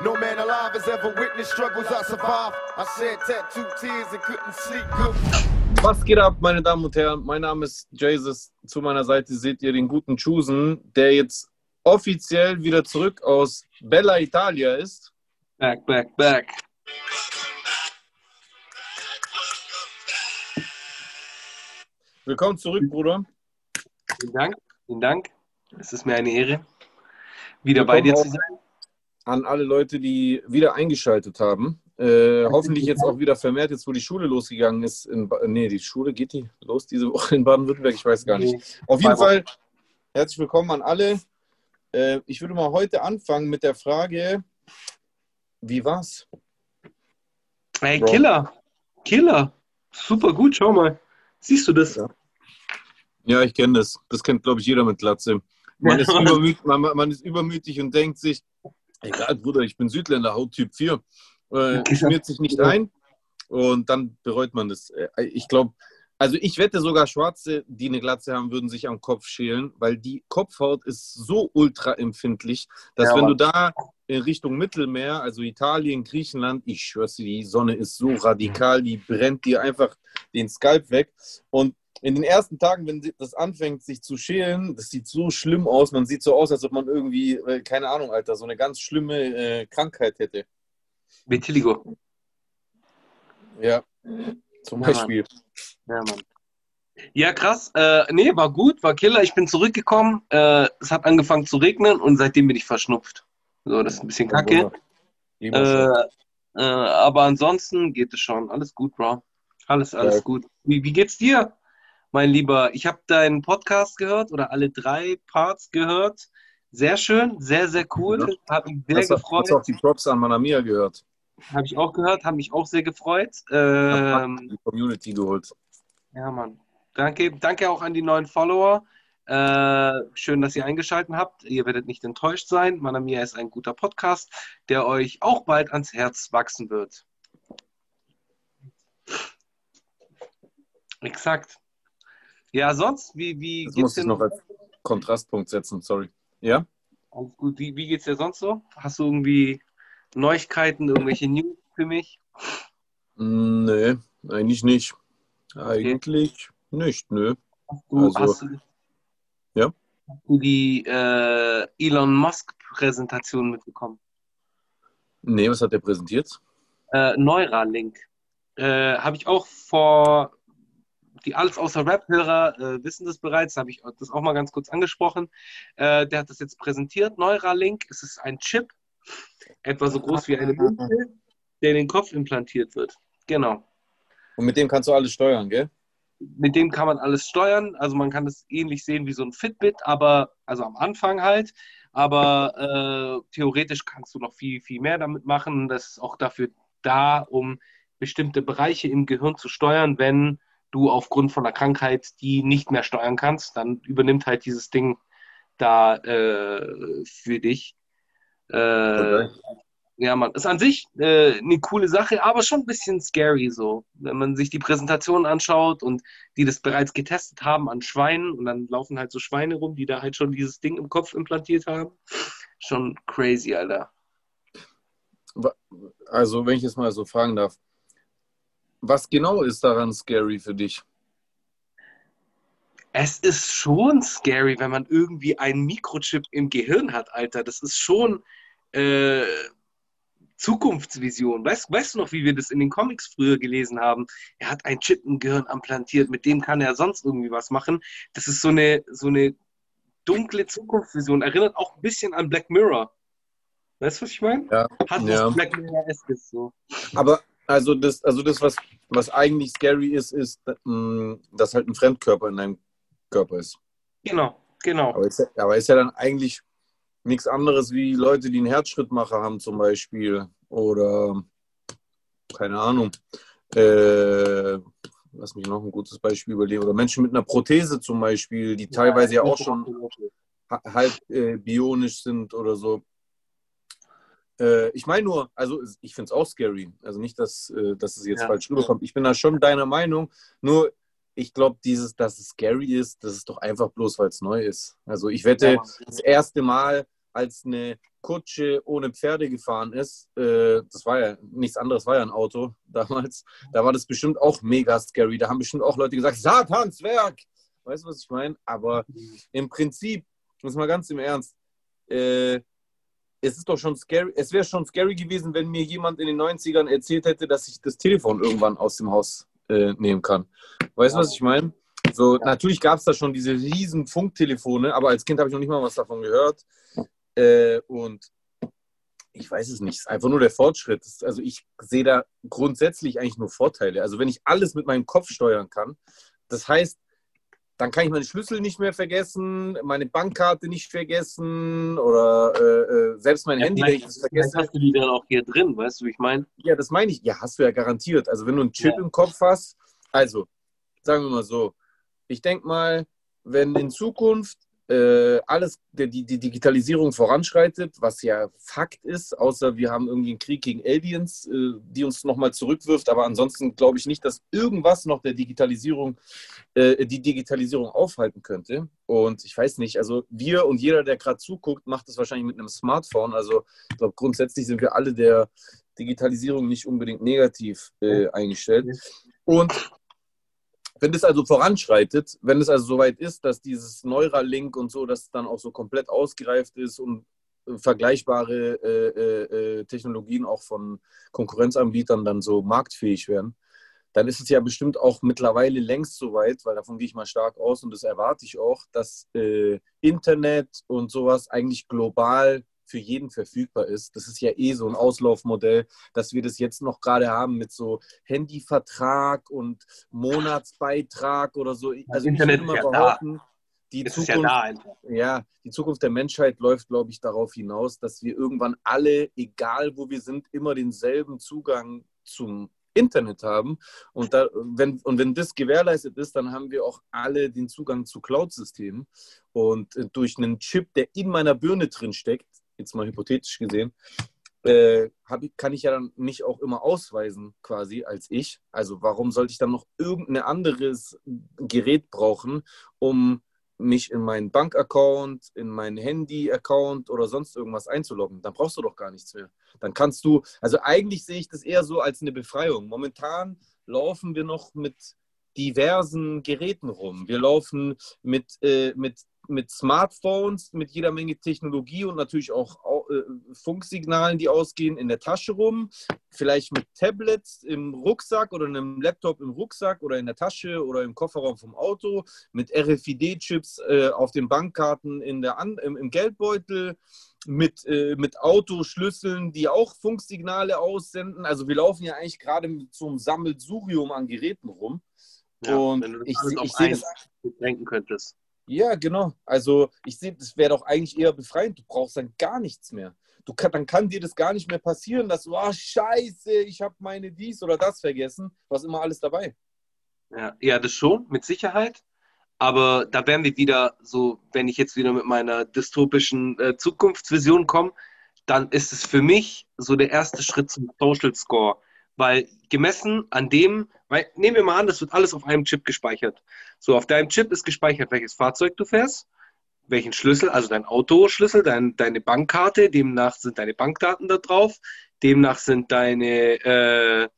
No man alive has ever witnessed struggles I survived. I shed tattooed tears and couldn't sleep good. Was geht ab, meine Damen und Herren? Mein Name ist Jesus. Zu meiner Seite seht ihr den guten Chusen, der jetzt offiziell wieder zurück aus Bella Italia ist. Back, back, back. Willkommen zurück, Bruder. Vielen Dank. Vielen Dank. Es ist mir eine Ehre, wieder bei dir zu sein. An alle Leute, die wieder eingeschaltet haben. Äh, hoffentlich jetzt auch wieder vermehrt, jetzt wo die Schule losgegangen ist. In ba nee, die Schule geht die los diese Woche in Baden-Württemberg? Ich weiß gar nicht. Auf jeden Fall herzlich willkommen an alle. Äh, ich würde mal heute anfangen mit der Frage, wie war's? Hey, Bro. Killer. Killer. Super gut, schau mal. Siehst du das? Ja. Ja, ich kenne das. Das kennt, glaube ich, jeder mit Glatze. Man, ist man, man ist übermütig und denkt sich, egal, Bruder, ich bin Südländer, Hauttyp 4. Äh, schmiert sich nicht ein und dann bereut man das. Äh, Ich glaube, also ich wette sogar Schwarze, die eine Glatze haben, würden sich am Kopf schälen, weil die Kopfhaut ist so ultra empfindlich, dass Ja, wenn du da in Richtung Mittelmeer, also Italien, Griechenland, ich schwör's dir, die Sonne ist so radikal, die brennt dir einfach den Skalp weg. Und in den ersten Tagen, wenn das anfängt, sich zu schälen, das sieht so schlimm aus. Man sieht so aus, als ob man irgendwie, äh, keine Ahnung, Alter, so eine ganz schlimme äh, Krankheit hätte. Vitiligo. Ja, zum Ja, Beispiel. Ja, Mann. Ja, krass. Äh, nee, war gut, war Killer. Ich bin zurückgekommen. Äh, es hat angefangen zu regnen und seitdem bin ich verschnupft. So, das ist ein bisschen kacke. Äh, äh, aber ansonsten geht es schon. Alles gut, Bro. Alles, alles Ja. gut. Wie, wie geht's dir, mein Lieber? Ich habe deinen Podcast gehört oder alle drei Parts gehört. Sehr schön, sehr, sehr cool. Hat mich sehr Hast gefreut. hast auch die Props an Manamia gehört? Habe ich auch gehört, habe mich auch sehr gefreut. Hat Ähm, die Community geholt. ja, Mann. Danke, danke auch an die neuen Follower. Äh, schön, dass ihr eingeschaltet habt. Ihr werdet nicht enttäuscht sein. Manamia ist ein guter Podcast, der euch auch bald ans Herz wachsen wird. Exakt. Ja, sonst, wie, wie Das geht's muss ich denn? noch als Kontrastpunkt setzen, sorry. Ja? Alles gut. Wie, wie geht's dir sonst so? Hast du irgendwie Neuigkeiten, irgendwelche News für mich? Nee, eigentlich nicht. Eigentlich nicht, nö. Du, Also- hast du, Ja? hast du die äh, Elon Musk-Präsentation mitbekommen? Nee, was hat der präsentiert? Äh, Neuralink. Äh, habe ich auch vor, die alles außer Rap-Hörer äh, wissen das bereits, habe ich das auch mal ganz kurz angesprochen. Äh, der hat das jetzt präsentiert. Neuralink, es ist ein Chip, etwa so groß wie eine Münze, der in den Kopf implantiert wird. Genau. Und mit dem kannst du alles steuern, gell? Mit dem kann man alles steuern. Also man kann es ähnlich sehen wie so ein Fitbit, aber also am Anfang halt. Aber äh, theoretisch kannst du noch viel, viel mehr damit machen. Das ist auch dafür da, um bestimmte Bereiche im Gehirn zu steuern, wenn du aufgrund von einer Krankheit die nicht mehr steuern kannst, dann übernimmt halt dieses Ding da äh, für dich. Äh, ja, man, ist an sich äh, eine coole Sache, aber schon ein bisschen scary so. Wenn man sich die Präsentation anschaut und die das bereits getestet haben an Schweinen und dann laufen halt so Schweine rum, die da halt schon dieses Ding im Kopf implantiert haben. Schon crazy, Alter. Also, wenn ich jetzt mal so fragen darf, was genau ist daran scary für dich? Es ist schon scary, wenn man irgendwie einen Mikrochip im Gehirn hat, Alter. Das ist schon äh, Zukunftsvision. Weißt, weißt du noch, wie wir das in den Comics früher gelesen haben? Er hat einen Chip im Gehirn implantiert, mit dem kann er sonst irgendwie was machen. Das ist so eine, so eine dunkle Zukunftsvision. Erinnert auch ein bisschen an Black Mirror. Weißt du, was ich meine? Ja, Hat was ja. Black Mirror-eskes so. Aber also das, also das was, was eigentlich scary ist, ist, mh, dass halt ein Fremdkörper in deinem Körper ist. Genau, genau. Aber ist, ja- aber ist ja dann eigentlich nichts anderes wie Leute, die einen Herzschrittmacher haben zum Beispiel. Oder keine Ahnung. Äh, lass mich noch ein gutes Beispiel überlegen. Oder Menschen mit einer Prothese zum Beispiel, die teilweise ja auch schon ha- halb äh, bionisch sind oder so. Äh, ich meine nur, also ich finde es auch scary. Also nicht, dass, äh, dass es jetzt Ja. falsch rüberkommt. Ich bin da schon deiner Meinung. Nur ich glaube, dieses, dass es scary ist, das ist doch einfach bloß, weil es neu ist. Also ich wette, Ja. das erste Mal, als eine Kutsche ohne Pferde gefahren ist, äh, das war ja nichts anderes, war ja ein Auto damals, da war das bestimmt auch mega scary. Da haben bestimmt auch Leute gesagt, Satanswerk! Weißt du, was ich meine? Aber im Prinzip, muss mal ganz im Ernst, äh, es ist doch schon scary, es wäre schon scary gewesen, wenn mir jemand in den 90ern erzählt hätte, dass ich das Telefon irgendwann aus dem Haus äh, nehmen kann. Weißt du, ja. was ich meine? So, ja. natürlich gab es da schon diese riesen Funktelefone, aber als Kind habe ich noch nicht mal was davon gehört. Äh, und ich weiß es nicht, es ist einfach nur der Fortschritt. Also ich sehe da grundsätzlich eigentlich nur Vorteile. Also wenn ich alles mit meinem Kopf steuern kann, das heißt, dann kann ich meine Schlüssel nicht mehr vergessen, meine Bankkarte nicht vergessen oder äh, äh selbst mein ja, Handy, wenn ich das vergesse. Hast du die dann auch hier drin, weißt du, wie ich meine? Ja, das meine ich. Ja, hast du ja garantiert. Also wenn du einen Chip ja. im Kopf hast, also sagen wir mal so, ich denke mal, wenn in Zukunft äh, alles, die, die Digitalisierung voranschreitet, was ja Fakt ist, außer wir haben irgendwie einen Krieg gegen Aliens, äh, die uns nochmal zurückwirft. Aber ansonsten glaube ich nicht, dass irgendwas noch der Digitalisierung, äh, die Digitalisierung aufhalten könnte. Und ich weiß nicht, also wir und jeder, der gerade zuguckt, macht das wahrscheinlich mit einem Smartphone. Also ich glaube, grundsätzlich sind wir alle der Digitalisierung nicht unbedingt negativ äh, eingestellt. Und wenn das also voranschreitet, wenn es also soweit ist, dass dieses Neuralink und so, dass dann auch so komplett ausgereift ist und vergleichbare äh, äh, äh, Technologien auch von Konkurrenzanbietern dann so marktfähig werden, dann ist es ja bestimmt auch mittlerweile längst soweit, weil davon gehe ich mal stark aus und das erwarte ich auch, dass äh, Internet und sowas eigentlich global für jeden verfügbar ist. Das ist ja eh so ein Auslaufmodell, dass wir das jetzt noch gerade haben mit so Handyvertrag und Monatsbeitrag oder so. Also Internet ich würde mal behaupten, die Zukunft, ja, ja, die Zukunft der Menschheit läuft, glaube ich, darauf hinaus, dass wir irgendwann alle, egal wo wir sind, immer denselben Zugang zum Internet haben. Und, da, wenn, und wenn das gewährleistet ist, dann haben wir auch alle den Zugang zu Cloud-Systemen. Und äh, durch einen Chip, der in meiner Birne drin steckt, jetzt mal hypothetisch gesehen, äh, ich, kann ich ja dann mich auch immer ausweisen, quasi als ich. Also warum sollte ich dann noch irgendein anderes Gerät brauchen, um mich in meinen Bankaccount, in meinen Handy-Account oder sonst irgendwas einzuloggen? Dann brauchst du doch gar nichts mehr. Dann kannst du, also eigentlich sehe ich das eher so als eine Befreiung. Momentan laufen wir noch mit diversen Geräten rum. Wir laufen mit, äh, mit mit Smartphones, mit jeder Menge Technologie und natürlich auch äh, Funksignalen, die ausgehen, in der Tasche rum. Vielleicht mit Tablets im Rucksack oder einem Laptop im Rucksack oder in der Tasche oder im Kofferraum vom Auto. Mit RFID-Chips äh, auf den Bankkarten in der An im, im Geldbeutel. Mit, äh, mit Autoschlüsseln, die auch Funksignale aussenden. Also wir laufen ja eigentlich gerade mit so einem Sammelsurium an Geräten rum. Ja, und ich, ich sehe das denken könntest. Ja, genau. Also ich sehe, das wäre doch eigentlich eher befreiend. Du brauchst dann gar nichts mehr. Du kann, dann kann dir das gar nicht mehr passieren, dass du, ah, scheiße, ich habe meine dies oder das vergessen. Hast immer alles dabei. Ja, ja, das schon, mit Sicherheit. Aber da wären wir wieder so, wenn ich jetzt wieder mit meiner dystopischen äh, Zukunftsvision komme, dann ist es für mich so der erste Schritt zum Social Score. Weil gemessen an dem, weil, nehmen wir mal an, das wird alles auf einem Chip gespeichert. So, auf deinem Chip ist gespeichert, welches Fahrzeug du fährst, welchen Schlüssel, also dein Autoschlüssel, dein, deine Bankkarte, demnach sind deine Bankdaten da drauf, demnach sind deine, äh,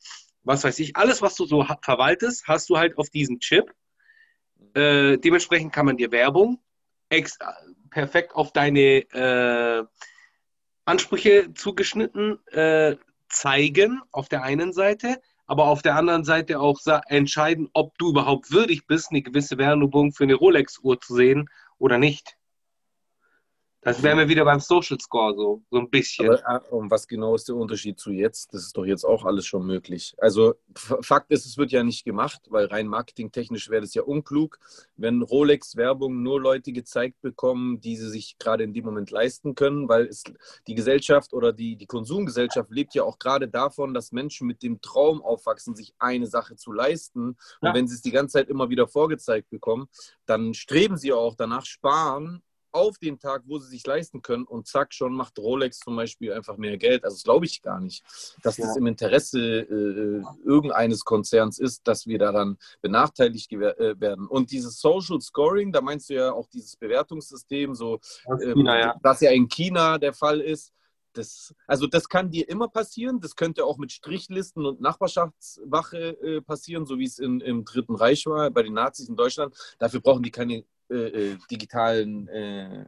was weiß ich, alles, was du so verwaltest, hast du halt auf diesem Chip. Äh, dementsprechend kann man dir Werbung perfekt auf deine äh, Ansprüche zugeschnitten äh, zeigen auf der einen Seite, aber auf der anderen Seite auch entscheiden, ob du überhaupt würdig bist, eine gewisse Werbung für eine Rolex-Uhr zu sehen oder nicht. Das wären wir wieder beim Social Score so, so ein bisschen. Aber, ah, und was genau ist der Unterschied zu jetzt? Das ist doch jetzt auch alles schon möglich. Also Fakt ist, es wird ja nicht gemacht, weil rein marketingtechnisch wäre das ja unklug, wenn Rolex-Werbung nur Leute gezeigt bekommen, die sie sich gerade in dem Moment leisten können, weil es, die Gesellschaft oder die, die Konsumgesellschaft lebt ja auch gerade davon, dass Menschen mit dem Traum aufwachsen, sich eine Sache zu leisten. Und ja. wenn sie es die ganze Zeit immer wieder vorgezeigt bekommen, dann streben sie auch danach, sparen auf den Tag, wo sie sich leisten können und zack, schon macht Rolex zum Beispiel einfach mehr Geld. Also das glaube ich gar nicht, dass ja. das im Interesse äh, irgendeines Konzerns ist, dass wir daran benachteiligt äh, werden. Und dieses Social Scoring, da meinst du ja auch dieses Bewertungssystem, so, ähm, China, ja. das ja in China der Fall ist. Das, also das kann dir immer passieren. Das könnte auch mit Strichlisten und Nachbarschaftswache äh, passieren, so wie es in, im Dritten Reich war, bei den Nazis in Deutschland. Dafür brauchen die keine äh, äh, digitalen äh,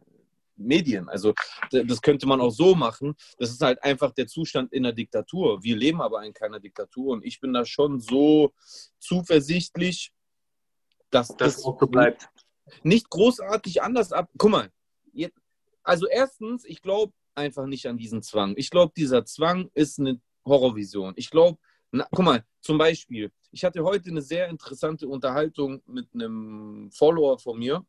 Medien. Also das könnte man auch so machen. Das ist halt einfach der Zustand in der Diktatur. Wir leben aber in keiner Diktatur und ich bin da schon so zuversichtlich, dass das, das auch so bleibt. Nicht großartig anders ab. Guck mal, jetzt, also erstens, ich glaube einfach nicht an diesen Zwang. Ich glaube, dieser Zwang ist eine Horrorvision. Ich glaube, guck mal, zum Beispiel, ich hatte heute eine sehr interessante Unterhaltung mit einem Follower von mir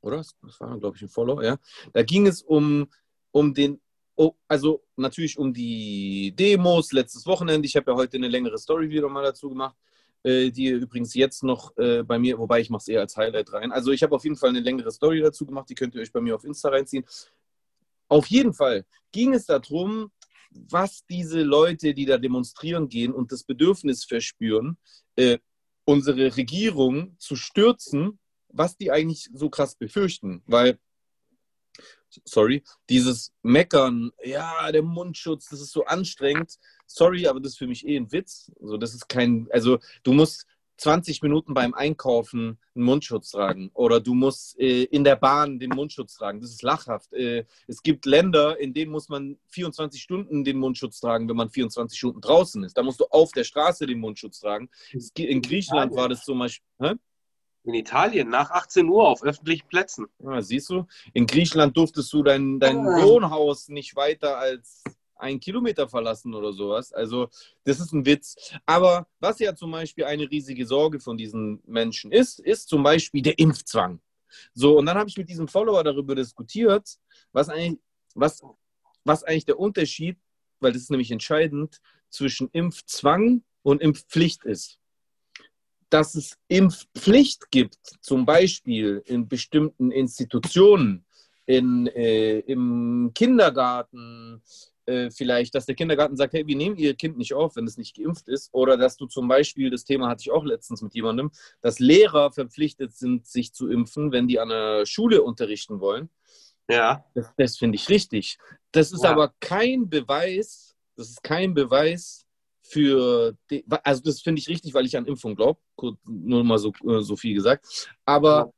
oder? Das war, glaube ich, ein Follow, ja. Da ging es um, um den, oh, also natürlich um die Demos letztes Wochenende. Ich habe ja heute eine längere Story wieder mal dazu gemacht, äh, die übrigens jetzt noch äh, bei mir, wobei ich mache es eher als Highlight rein. Also ich habe auf jeden Fall eine längere Story dazu gemacht, die könnt ihr euch bei mir auf Insta reinziehen. Auf jeden Fall ging es darum, was diese Leute, die da demonstrieren gehen und das Bedürfnis verspüren, äh, unsere Regierung zu stürzen was die eigentlich so krass befürchten, weil, sorry, dieses Meckern, ja, der Mundschutz, das ist so anstrengend. Sorry, aber das ist für mich eh ein Witz. Also, das ist kein, also, du musst 20 Minuten beim Einkaufen einen Mundschutz tragen oder du musst äh, in der Bahn den Mundschutz tragen. Das ist lachhaft. Äh, es gibt Länder, in denen muss man 24 Stunden den Mundschutz tragen, wenn man 24 Stunden draußen ist. Da musst du auf der Straße den Mundschutz tragen. In Griechenland war das zum Beispiel. Hä? In Italien nach 18 Uhr auf öffentlichen Plätzen. Ja, siehst du, in Griechenland durftest du dein, dein oh. Wohnhaus nicht weiter als einen Kilometer verlassen oder sowas. Also, das ist ein Witz. Aber was ja zum Beispiel eine riesige Sorge von diesen Menschen ist, ist zum Beispiel der Impfzwang. So, und dann habe ich mit diesem Follower darüber diskutiert, was eigentlich, was, was eigentlich der Unterschied, weil das ist nämlich entscheidend, zwischen Impfzwang und Impfpflicht ist dass es Impfpflicht gibt, zum Beispiel in bestimmten Institutionen, in, äh, im Kindergarten, äh, vielleicht, dass der Kindergarten sagt, hey, wir nehmen Ihr Kind nicht auf, wenn es nicht geimpft ist. Oder dass du zum Beispiel, das Thema hatte ich auch letztens mit jemandem, dass Lehrer verpflichtet sind, sich zu impfen, wenn die an der Schule unterrichten wollen. Ja. Das, das finde ich richtig. Das ist ja. aber kein Beweis, das ist kein Beweis, für, die, also das finde ich richtig, weil ich an Impfung glaube, nur mal so, äh, so viel gesagt. Aber,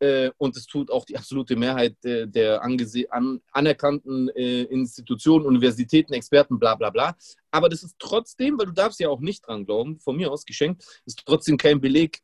äh, und es tut auch die absolute Mehrheit der, der an, anerkannten äh, Institutionen, Universitäten, Experten, bla bla bla. Aber das ist trotzdem, weil du darfst ja auch nicht dran glauben, von mir aus geschenkt, ist trotzdem kein Beleg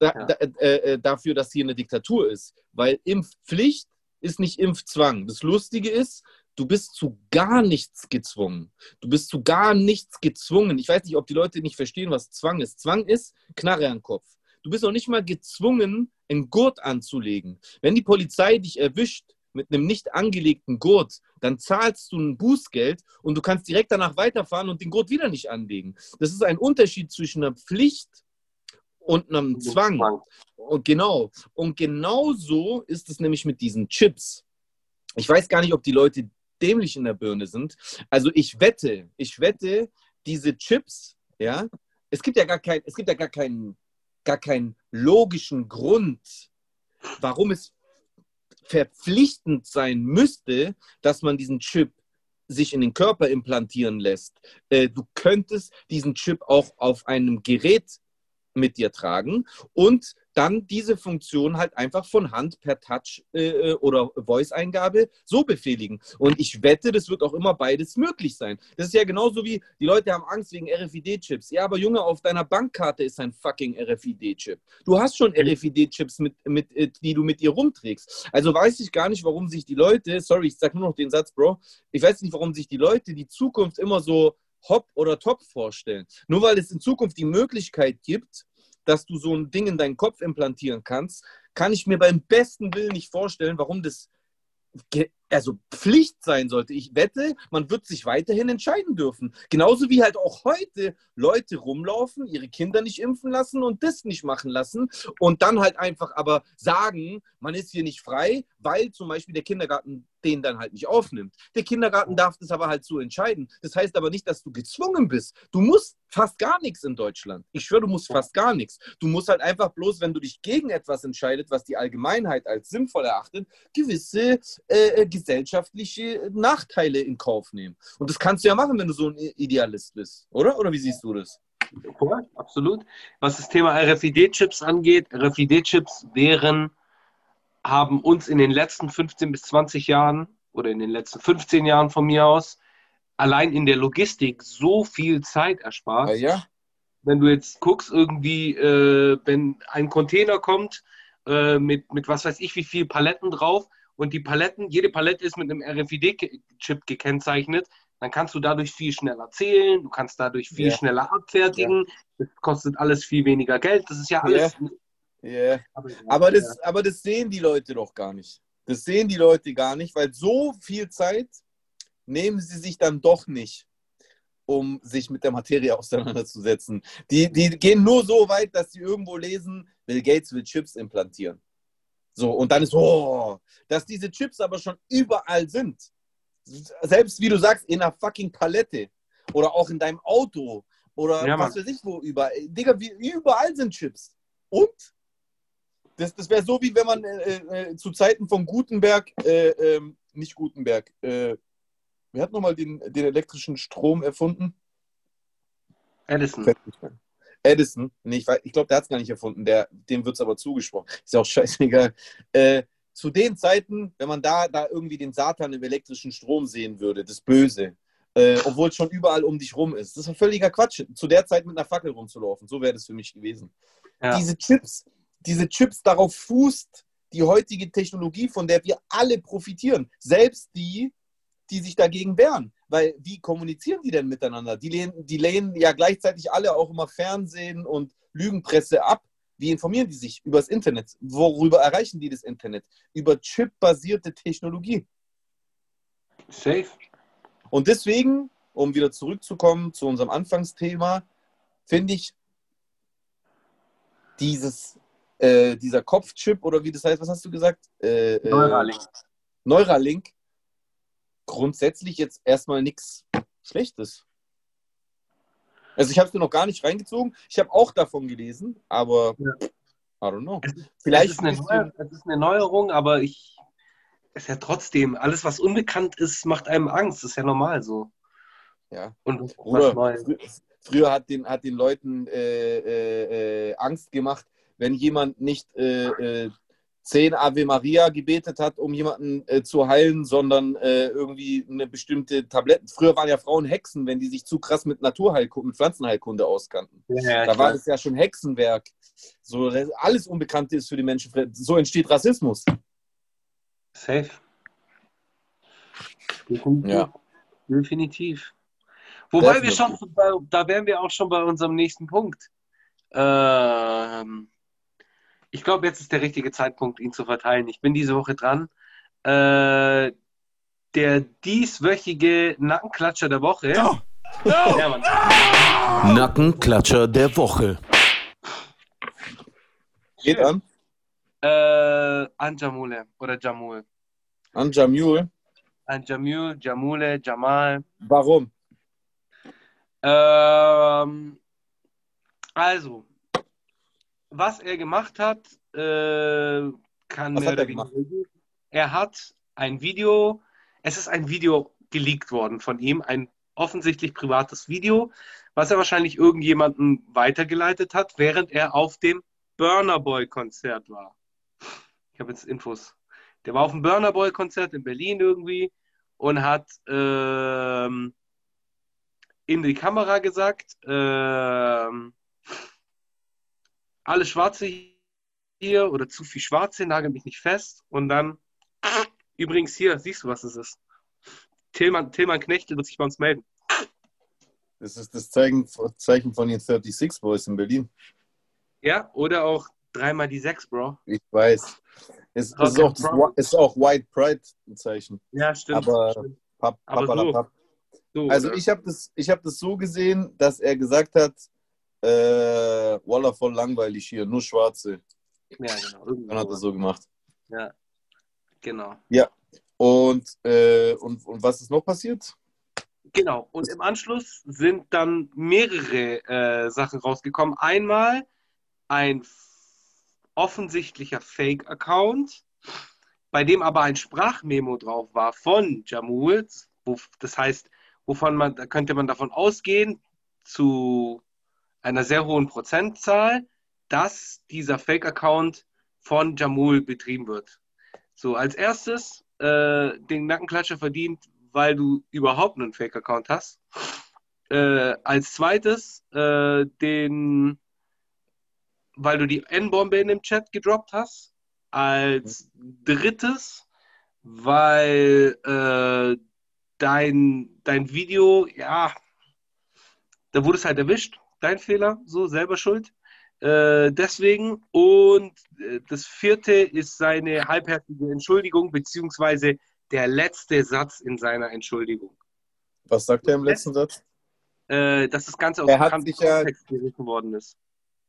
da, da, äh, äh, dafür, dass hier eine Diktatur ist. Weil Impfpflicht ist nicht Impfzwang. Das Lustige ist, du bist zu gar nichts gezwungen. Du bist zu gar nichts gezwungen. Ich weiß nicht, ob die Leute nicht verstehen, was Zwang ist. Zwang ist Knarre am Kopf. Du bist auch nicht mal gezwungen, einen Gurt anzulegen. Wenn die Polizei dich erwischt mit einem nicht angelegten Gurt, dann zahlst du ein Bußgeld und du kannst direkt danach weiterfahren und den Gurt wieder nicht anlegen. Das ist ein Unterschied zwischen einer Pflicht und einem Zwang. Und genau. Und genauso ist es nämlich mit diesen Chips. Ich weiß gar nicht, ob die Leute dämlich in der Birne sind. Also ich wette, ich wette, diese Chips, ja, es gibt ja gar kein, es gibt ja gar keinen, gar keinen logischen Grund, warum es verpflichtend sein müsste, dass man diesen Chip sich in den Körper implantieren lässt. Äh, du könntest diesen Chip auch auf einem Gerät mit dir tragen und dann diese Funktion halt einfach von Hand per Touch äh, oder Voice-Eingabe so befehligen. Und ich wette, das wird auch immer beides möglich sein. Das ist ja genauso wie, die Leute haben Angst wegen RFID-Chips. Ja, aber Junge, auf deiner Bankkarte ist ein fucking RFID-Chip. Du hast schon RFID-Chips, mit, mit, äh, die du mit dir rumträgst. Also weiß ich gar nicht, warum sich die Leute, sorry, ich sag nur noch den Satz, Bro, ich weiß nicht, warum sich die Leute die Zukunft immer so hopp oder top vorstellen. Nur weil es in Zukunft die Möglichkeit gibt, dass du so ein Ding in deinen Kopf implantieren kannst, kann ich mir beim besten Willen nicht vorstellen, warum das also Pflicht sein sollte. Ich wette, man wird sich weiterhin entscheiden dürfen. Genauso wie halt auch heute Leute rumlaufen, ihre Kinder nicht impfen lassen und das nicht machen lassen und dann halt einfach aber sagen, man ist hier nicht frei, weil zum Beispiel der Kindergarten den dann halt nicht aufnimmt. Der Kindergarten darf das aber halt so entscheiden. Das heißt aber nicht, dass du gezwungen bist. Du musst fast gar nichts in Deutschland. Ich schwöre, du musst fast gar nichts. Du musst halt einfach bloß, wenn du dich gegen etwas entscheidest, was die Allgemeinheit als sinnvoll erachtet, gewisse äh, äh gesellschaftliche Nachteile in Kauf nehmen. Und das kannst du ja machen, wenn du so ein Idealist bist, oder? Oder wie siehst du das? Ja, absolut. Was das Thema RFID-Chips angeht, RFID-Chips wären haben uns in den letzten 15 bis 20 Jahren oder in den letzten 15 Jahren von mir aus allein in der Logistik so viel Zeit erspart. Ja, ja. Wenn du jetzt guckst, irgendwie, äh, wenn ein Container kommt äh, mit, mit was weiß ich wie viel Paletten drauf und die Paletten, jede Palette ist mit einem RFID-Chip gekennzeichnet, dann kannst du dadurch viel schneller zählen, du kannst dadurch viel ja. schneller abfertigen, das kostet alles viel weniger Geld, das ist ja alles Yeah. Aber, das, aber das sehen die Leute doch gar nicht. Das sehen die Leute gar nicht, weil so viel Zeit nehmen sie sich dann doch nicht, um sich mit der Materie auseinanderzusetzen. Die, die gehen nur so weit, dass sie irgendwo lesen, Bill Gates will Chips implantieren. So, und dann ist, oh, dass diese Chips aber schon überall sind. Selbst wie du sagst, in einer fucking Palette oder auch in deinem Auto oder ja, was weiß ich wo überall. Digga, wie, überall sind Chips. Und das, das wäre so, wie wenn man äh, äh, zu Zeiten von Gutenberg, äh, ähm, nicht Gutenberg, äh, wer hat nochmal den, den elektrischen Strom erfunden? Edison. Edison, nee, ich, ich glaube, der hat es gar nicht erfunden, der, dem wird es aber zugesprochen. Ist ja auch scheißegal. Äh, zu den Zeiten, wenn man da, da irgendwie den Satan im elektrischen Strom sehen würde, das Böse, äh, obwohl es schon überall um dich rum ist. Das ist ein völliger Quatsch, zu der Zeit mit einer Fackel rumzulaufen. So wäre das für mich gewesen. Ja. Diese Chips, diese Chips darauf fußt die heutige Technologie, von der wir alle profitieren. Selbst die, die sich dagegen wehren. Weil wie kommunizieren die denn miteinander? Die lehnen, die lehnen ja gleichzeitig alle auch immer Fernsehen und Lügenpresse ab. Wie informieren die sich über das Internet? Worüber erreichen die das Internet? Über chipbasierte Technologie. Safe. Und deswegen, um wieder zurückzukommen zu unserem Anfangsthema, finde ich dieses äh, dieser Kopfchip oder wie das heißt, was hast du gesagt? Äh, äh Neuralink. Neuralink. Grundsätzlich jetzt erstmal nichts Schlechtes. Also ich habe es mir noch gar nicht reingezogen. Ich habe auch davon gelesen, aber ja. I don't know. Vielleicht es ist, eine es ist eine Neuerung, aber ich es ist ja trotzdem, alles was unbekannt ist, macht einem Angst. Das ist ja normal so. Ja. Und Bruder, früher, früher hat den, hat den Leuten äh, äh, äh Angst gemacht, wenn jemand nicht äh, äh, zehn Ave Maria gebetet hat, um jemanden äh, zu heilen, sondern äh, irgendwie eine bestimmte Tablette. Früher waren ja Frauen Hexen, wenn die sich zu krass mit Naturheilkunde, mit Pflanzenheilkunde auskannten. Ja, da war das ja schon Hexenwerk. So, alles Unbekannte ist für die Menschen. So entsteht Rassismus. Safe. Definitiv. Ja. Definitiv. Wobei wir schon, da wären wir auch schon bei unserem nächsten Punkt. Ähm, ich glaube, jetzt ist der richtige Zeitpunkt, ihn zu verteilen. Ich bin diese Woche dran. Äh, der dieswöchige Nackenklatscher der Woche. No. No. Ja, Nackenklatscher der Woche. Geht an? Äh, an Jamule oder Jamul. An Jamul? An Jamul, Jamule, Jamal. Warum? Ähm, also, was er gemacht hat, äh, kann was hat er gemacht? Er hat ein Video, es ist ein Video geleakt worden von ihm, ein offensichtlich privates Video, was er wahrscheinlich irgendjemanden weitergeleitet hat, während er auf dem Burner Boy Konzert war. Ich habe jetzt Infos. Der war auf dem Burner Boy Konzert in Berlin irgendwie und hat ähm, in die Kamera gesagt, ähm, alle Schwarze hier oder zu viel Schwarze, nagel mich nicht fest. Und dann, übrigens hier, siehst du, was es ist? Tillmann, Tillmann Knechte wird sich bei uns melden. Das ist das Zeichen, Zeichen von den 36 Boys in Berlin. Ja, oder auch dreimal die 6, Bro. Ich weiß. Es, Rock ist, auch das, ist auch White Pride ein Zeichen. Ja, stimmt. Aber- stimmt. Pap, Aber so. Pap. So, Also oder? ich habe das, ich hab das so gesehen, dass er gesagt hat, äh, Walla voll langweilig hier, nur Schwarze. Ja, genau. irgendwie Dann hat er so gemacht. Ja, genau. Und, äh, und, und was ist noch passiert? Genau. Und im Anschluss sind dann mehrere äh, Sachen rausgekommen. Einmal ein offensichtlicher Fake-Account, bei dem aber ein Sprachmemo drauf war von Jamul. Wo, das heißt, wovon man, da könnte man davon ausgehen, zu einer sehr hohen Prozentzahl, dass dieser Fake-Account von Jamul betrieben wird. So, als erstes äh, den Nackenklatscher verdient, weil du überhaupt einen Fake-Account hast. Äh, als zweites äh, den, weil du die N-Bombe in dem Chat gedroppt hast. Als drittes, weil äh, dein, dein Video, ja, da wurde es halt erwischt, dein Fehler, so selber schuld. Äh, deswegen. Und äh, das vierte ist seine halbherzige Entschuldigung, beziehungsweise der letzte Satz in seiner Entschuldigung. Was sagt er im letzten Satz? Äh, dass das Ganze aus Er dem sich ja- Kontext gerissen worden ist.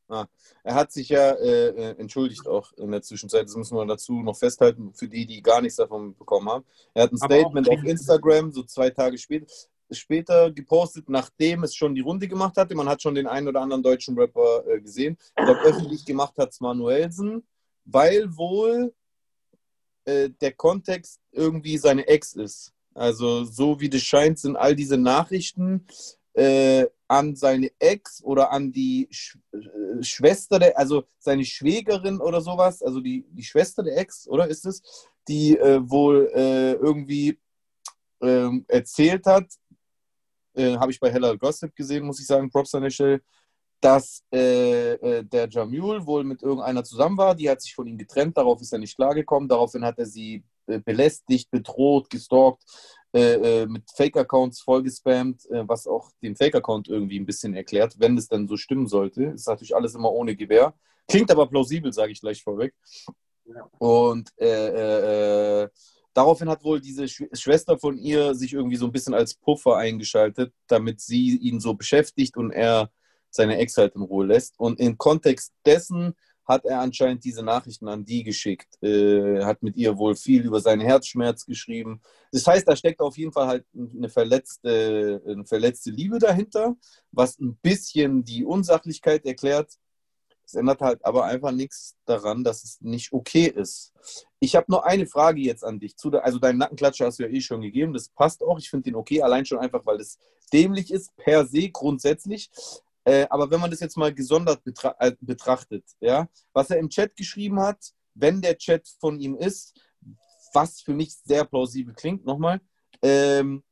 Er hat sich ja äh, äh, entschuldigt auch in der Zwischenzeit. Das müssen wir dazu noch festhalten, für die, die gar nichts davon bekommen haben. Er hat ein Statement auf Instagram, so zwei Tage später, später gepostet, nachdem es schon die Runde gemacht hatte. Man hat schon den einen oder anderen deutschen Rapper äh, gesehen. Ich glaube, öffentlich gemacht hat es Manuelsen, weil wohl äh, der Kontext irgendwie seine Ex ist. Also so wie das scheint, sind all diese Nachrichten äh, an seine Ex oder an die Sch äh, Schwester, der, also seine Schwägerin oder sowas, also die, die Schwester der Ex, oder ist es, die äh, wohl äh, irgendwie ähm, erzählt hat, äh, habe ich bei Hella Gossip gesehen, muss ich sagen, Props an der Stelle, dass äh, äh, der Jamul wohl mit irgendeiner zusammen war, die hat sich von ihm getrennt, darauf ist er nicht klargekommen, daraufhin hat er sie äh, belästigt, bedroht, gestalkt, äh, mit Fake-Accounts vollgespammt, was auch den Fake-Account irgendwie ein bisschen erklärt, wenn es dann so stimmen sollte. Ist natürlich alles immer ohne Gewehr. Klingt aber plausibel, sage ich gleich vorweg. Ja. Und äh, äh, äh, daraufhin hat wohl diese Sch Schwester von ihr sich irgendwie so ein bisschen als Puffer eingeschaltet, damit sie ihn so beschäftigt und er seine Ex halt in Ruhe lässt. Und im Kontext dessen hat er anscheinend diese Nachrichten an die geschickt, äh, hat mit ihr wohl viel über seinen Herzschmerz geschrieben. Das heißt, da steckt auf jeden Fall halt eine verletzte, eine verletzte Liebe dahinter, was ein bisschen die Unsachlichkeit erklärt. Es ändert halt aber einfach nichts daran, dass es nicht okay ist. Ich habe nur eine Frage jetzt an dich. Zu also deinen Nackenklatscher hast du ja eh schon gegeben. Das passt auch. Ich finde den okay, allein schon einfach, weil es dämlich ist, per se grundsätzlich. Äh, aber wenn man das jetzt mal gesondert betra äh, betrachtet, ja, was er im Chat geschrieben hat, wenn der Chat von ihm ist, was für mich sehr plausibel klingt, nochmal, ähm,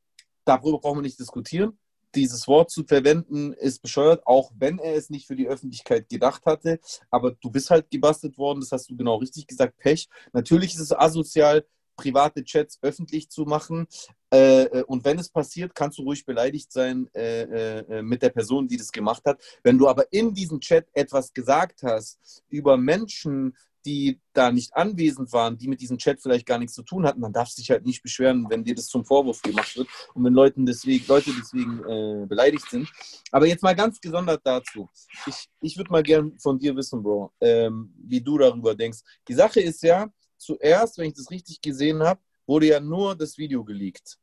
darüber brauchen wir nicht diskutieren. Dieses Wort zu verwenden ist bescheuert, auch wenn er es nicht für die Öffentlichkeit gedacht hatte. Aber du bist halt gebastelt worden, das hast du genau richtig gesagt, Pech. Natürlich ist es asozial, private Chats öffentlich zu machen. Äh, äh, und wenn es passiert, kannst du ruhig beleidigt sein äh, äh, mit der Person, die das gemacht hat. Wenn du aber in diesem Chat etwas gesagt hast über Menschen, die da nicht anwesend waren, die mit diesem Chat vielleicht gar nichts zu tun hatten, dann darfst du dich halt nicht beschweren, wenn dir das zum Vorwurf gemacht wird und wenn Leuten deswegen, Leute deswegen äh, beleidigt sind. Aber jetzt mal ganz gesondert dazu. Ich, ich würde mal gern von dir wissen, Bro, ähm, wie du darüber denkst. Die Sache ist ja, zuerst, wenn ich das richtig gesehen habe, wurde ja nur das Video geleakt.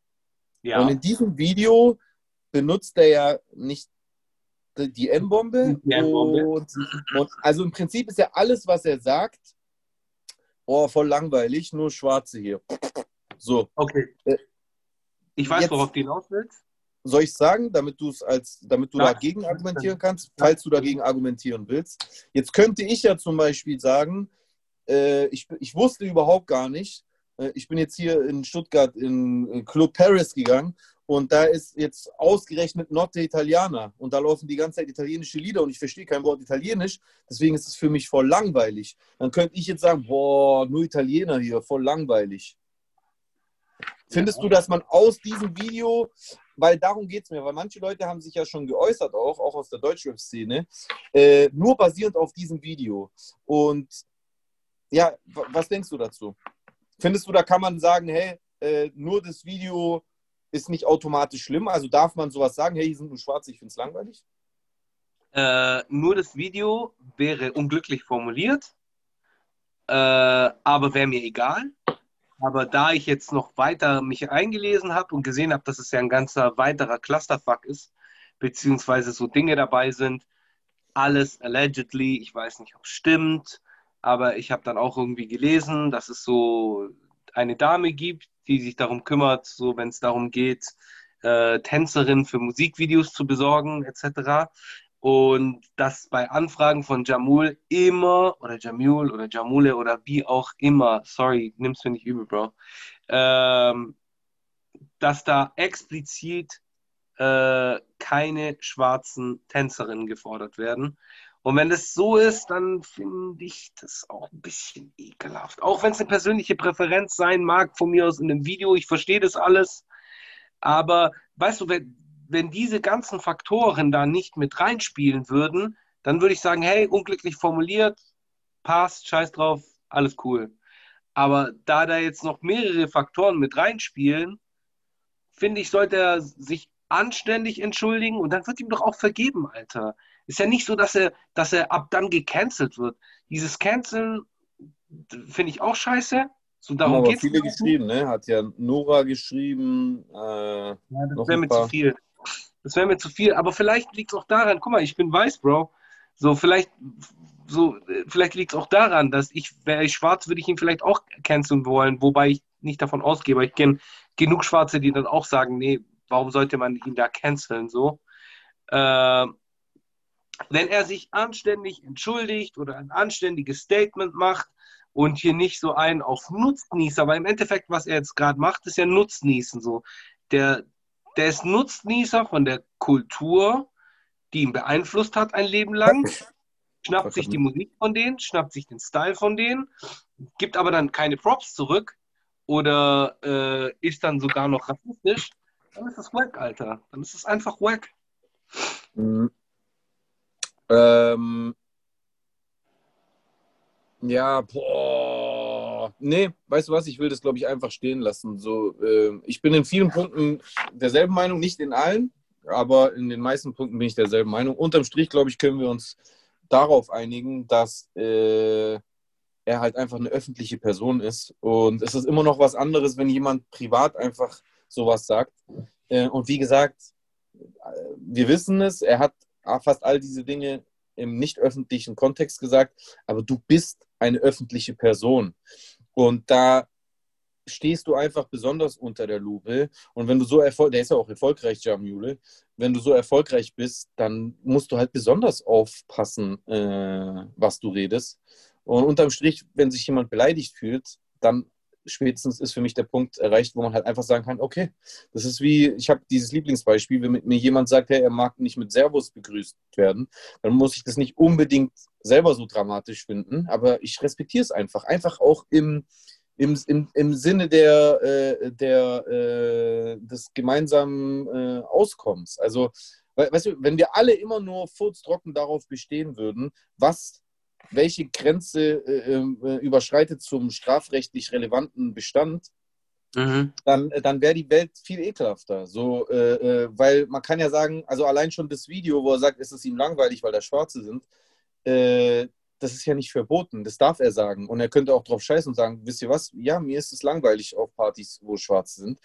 Ja. Und in diesem Video benutzt er ja nicht die- N-Bombe. Und, und also im Prinzip ist ja alles, was er sagt, oh, voll langweilig, nur Schwarze hier. So, Okay. Äh, Ich weiß, jetzt- worauf du hinaus willst. soll ich sagen, damit du es als, damit du Ja. dagegen argumentieren kannst, falls du dagegen argumentieren willst. Jetzt könnte ich ja zum Beispiel sagen, äh, ich, ich wusste überhaupt gar nicht, äh, ich bin jetzt hier in Stuttgart in äh, Club Paris gegangen und da ist jetzt ausgerechnet Notte Italiana und da laufen die ganze Zeit italienische Lieder und ich verstehe kein Wort Italienisch, deswegen ist es für mich voll langweilig. Dann könnte ich jetzt sagen, boah, nur Italiener hier, voll langweilig. Findest du, dass man aus diesem Video, weil darum geht es mir, weil manche Leute haben sich ja schon geäußert, auch, auch aus der Deutschrap-Szene, äh, nur basierend auf diesem Video. Und ja, wa- was denkst du dazu? Findest du, da kann man sagen, hey, äh, nur das Video ist nicht automatisch schlimm? Also darf man sowas sagen, hey, hier sind nur Schwarze, ich finde es langweilig? Äh, nur das Video wäre unglücklich formuliert, äh, aber wäre mir egal. Aber da ich jetzt noch weiter mich eingelesen habe und gesehen habe, dass es ja ein ganzer weiterer Clusterfuck ist, beziehungsweise so Dinge dabei sind, alles allegedly, ich weiß nicht, ob es stimmt, aber ich habe dann auch irgendwie gelesen, dass es so eine Dame gibt, die sich darum kümmert, so wenn es darum geht, äh, Tänzerinnen für Musikvideos zu besorgen, etc. Und dass bei Anfragen von Jamul immer, oder Jamul oder Jamule oder wie auch immer, sorry, nimm's mir nicht übel, Bro, ähm, dass da explizit äh, keine schwarzen Tänzerinnen gefordert werden. Und wenn das so ist, dann finde ich das auch ein bisschen ekelhaft. Auch wenn es eine persönliche Präferenz sein mag, von mir aus in einem Video, ich verstehe das alles. Aber weißt du, wenn, wenn diese ganzen Faktoren da nicht mit reinspielen würden, dann würde ich sagen, hey, unglücklich formuliert, passt, scheiß drauf, alles cool. Aber da da jetzt noch mehrere Faktoren mit reinspielen, finde ich, sollte er sich anständig entschuldigen und dann wird ihm doch auch vergeben, Alter. Ist ja nicht so, dass er, dass er ab dann gecancelt wird. Dieses Canceln finde ich auch scheiße. So darum aber geht's viele nicht. geschrieben, ne? Hat ja Nora geschrieben. Äh, Ja, das wäre mir paar. zu viel. Das wäre mir zu viel. Aber vielleicht liegt es auch daran, guck mal, ich bin weiß, Bro. So, vielleicht, so, vielleicht liegt es auch daran, dass ich, wäre ich schwarz, würde ich ihn vielleicht auch canceln wollen, wobei ich nicht davon ausgehe, weil ich kenne genug Schwarze, die dann auch sagen, nee, warum sollte man ihn da canceln, so. Ähm, wenn er sich anständig entschuldigt oder ein anständiges Statement macht und hier nicht so einen auf Nutznießer, weil im Endeffekt, was er jetzt gerade macht, ist ja Nutznießen so. Der, der ist Nutznießer von der Kultur, die ihn beeinflusst hat ein Leben lang, schnappt sich die Musik von denen, schnappt sich den Style von denen, gibt aber dann keine Props zurück oder äh, ist dann sogar noch rassistisch, dann ist das wack, Alter. Dann ist es einfach wack. Mhm. Ähm, ja, boah. Nee, weißt du was? Ich will das, glaube ich, einfach stehen lassen. So, ähm, ich bin in vielen Punkten derselben Meinung, nicht in allen, aber in den meisten Punkten bin ich derselben Meinung. Unterm Strich, glaube ich, können wir uns darauf einigen, dass äh, er halt einfach eine öffentliche Person ist. Und es ist immer noch was anderes, wenn jemand privat einfach sowas sagt. Äh, und wie gesagt, wir wissen es, er hat fast all diese Dinge im nicht öffentlichen Kontext gesagt, aber du bist eine öffentliche Person. Und da stehst du einfach besonders unter der Lupe. Und wenn du so erfolgreich, der ist ja auch erfolgreich, Jamule, wenn du so erfolgreich bist, dann musst du halt besonders aufpassen, äh, was du redest. Und unterm Strich, wenn sich jemand beleidigt fühlt, dann spätestens ist für mich der Punkt erreicht, wo man halt einfach sagen kann, okay, das ist wie, ich habe dieses Lieblingsbeispiel, wenn mit mir jemand sagt, hey, er mag nicht mit Servus begrüßt werden, dann muss ich das nicht unbedingt selber so dramatisch finden, aber ich respektiere es einfach. Einfach auch im, im, im, im Sinne der, äh, der, äh, des gemeinsamen äh, Auskommens. Also, we weißt du, wenn wir alle immer nur furztrocken darauf bestehen würden, was welche Grenze äh, äh, überschreitet zum strafrechtlich relevanten Bestand, Mhm. dann, dann wäre die Welt viel ekelhafter. So, äh, äh, weil man kann ja sagen, also allein schon das Video, wo er sagt, es ist ihm langweilig, weil da Schwarze sind, äh, das ist ja nicht verboten. Das darf er sagen. Und er könnte auch drauf scheißen und sagen, wisst ihr was? Ja, mir ist es langweilig auf Partys, wo Schwarze sind.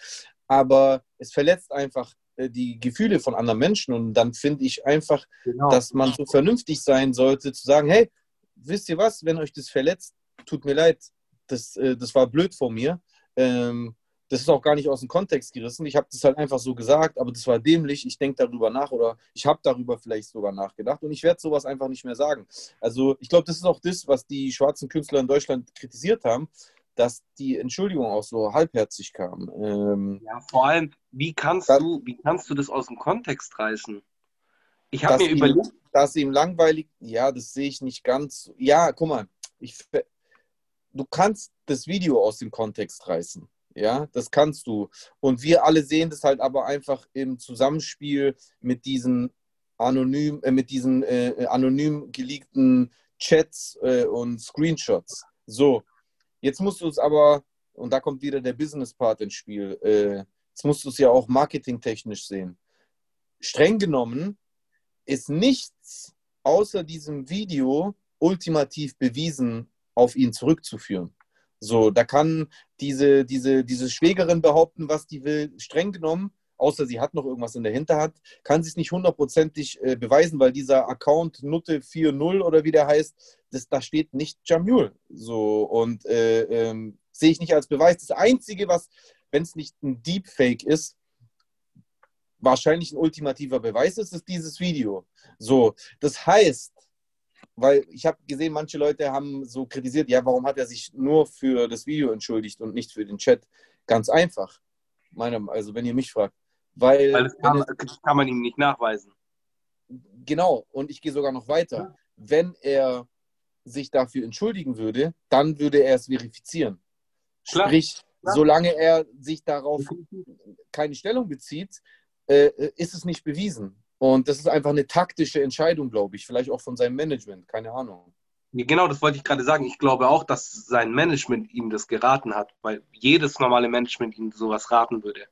Aber es verletzt einfach äh, die Gefühle von anderen Menschen. Und dann finde ich einfach, Genau. dass man so vernünftig sein sollte, zu sagen, hey, wisst ihr was, wenn euch das verletzt, tut mir leid, das, äh, das war blöd von mir. Ähm, das ist auch gar nicht aus dem Kontext gerissen. Ich habe das halt einfach so gesagt, aber das war dämlich. Ich denke darüber nach oder ich habe darüber vielleicht sogar nachgedacht und ich werde sowas einfach nicht mehr sagen. Also ich glaube, das ist auch das, was die schwarzen Künstler in Deutschland kritisiert haben, dass die Entschuldigung auch so halbherzig kam. Ähm, Ja, vor allem, wie kannst Das- du, wie kannst du das aus dem Kontext reißen? Ich habe mir ihm, überlegt, dass ihm langweilig, ja, das sehe ich nicht ganz. Ja, guck mal, ich, du kannst das Video aus dem Kontext reißen. Ja, das kannst du. Und wir alle sehen das halt aber einfach im Zusammenspiel mit diesen anonym, äh, mit diesen äh, anonym geleakten Chats äh, und Screenshots. So, jetzt musst du es aber, und da kommt wieder der Business-Part ins Spiel, äh, jetzt musst du es ja auch marketingtechnisch sehen. Streng genommen ist nichts außer diesem Video ultimativ bewiesen auf ihn zurückzuführen. So, da kann diese, diese, diese Schwägerin behaupten, was die will, streng genommen, außer sie hat noch irgendwas in der Hinterhand, kann sie es nicht hundertprozentig äh, beweisen, weil dieser Account Nutte 4.0 oder wie der heißt, das, da steht nicht Jamul. So, und äh, ähm, sehe ich nicht als Beweis. Das Einzige, was, wenn es nicht ein Deepfake ist, wahrscheinlich ein ultimativer Beweis ist, ist dieses Video. So, das heißt, weil ich habe gesehen, manche Leute haben so kritisiert, ja, warum hat er sich nur für das Video entschuldigt und nicht für den Chat? Ganz einfach, meiner, also wenn ihr mich fragt. Weil, Weil das kann, das kann man ihm nicht nachweisen. Genau, und ich gehe sogar noch weiter. Wenn er sich dafür entschuldigen würde, dann würde er es verifizieren. Klar. Sprich, Klar. solange er sich darauf keine Stellung bezieht, äh, ist es nicht bewiesen. Und das ist einfach eine taktische Entscheidung, glaube ich. Vielleicht auch von seinem Management, keine Ahnung. Genau, das wollte ich gerade sagen. Ich glaube auch, dass sein Management ihm das geraten hat, weil jedes normale Management ihm sowas raten würde.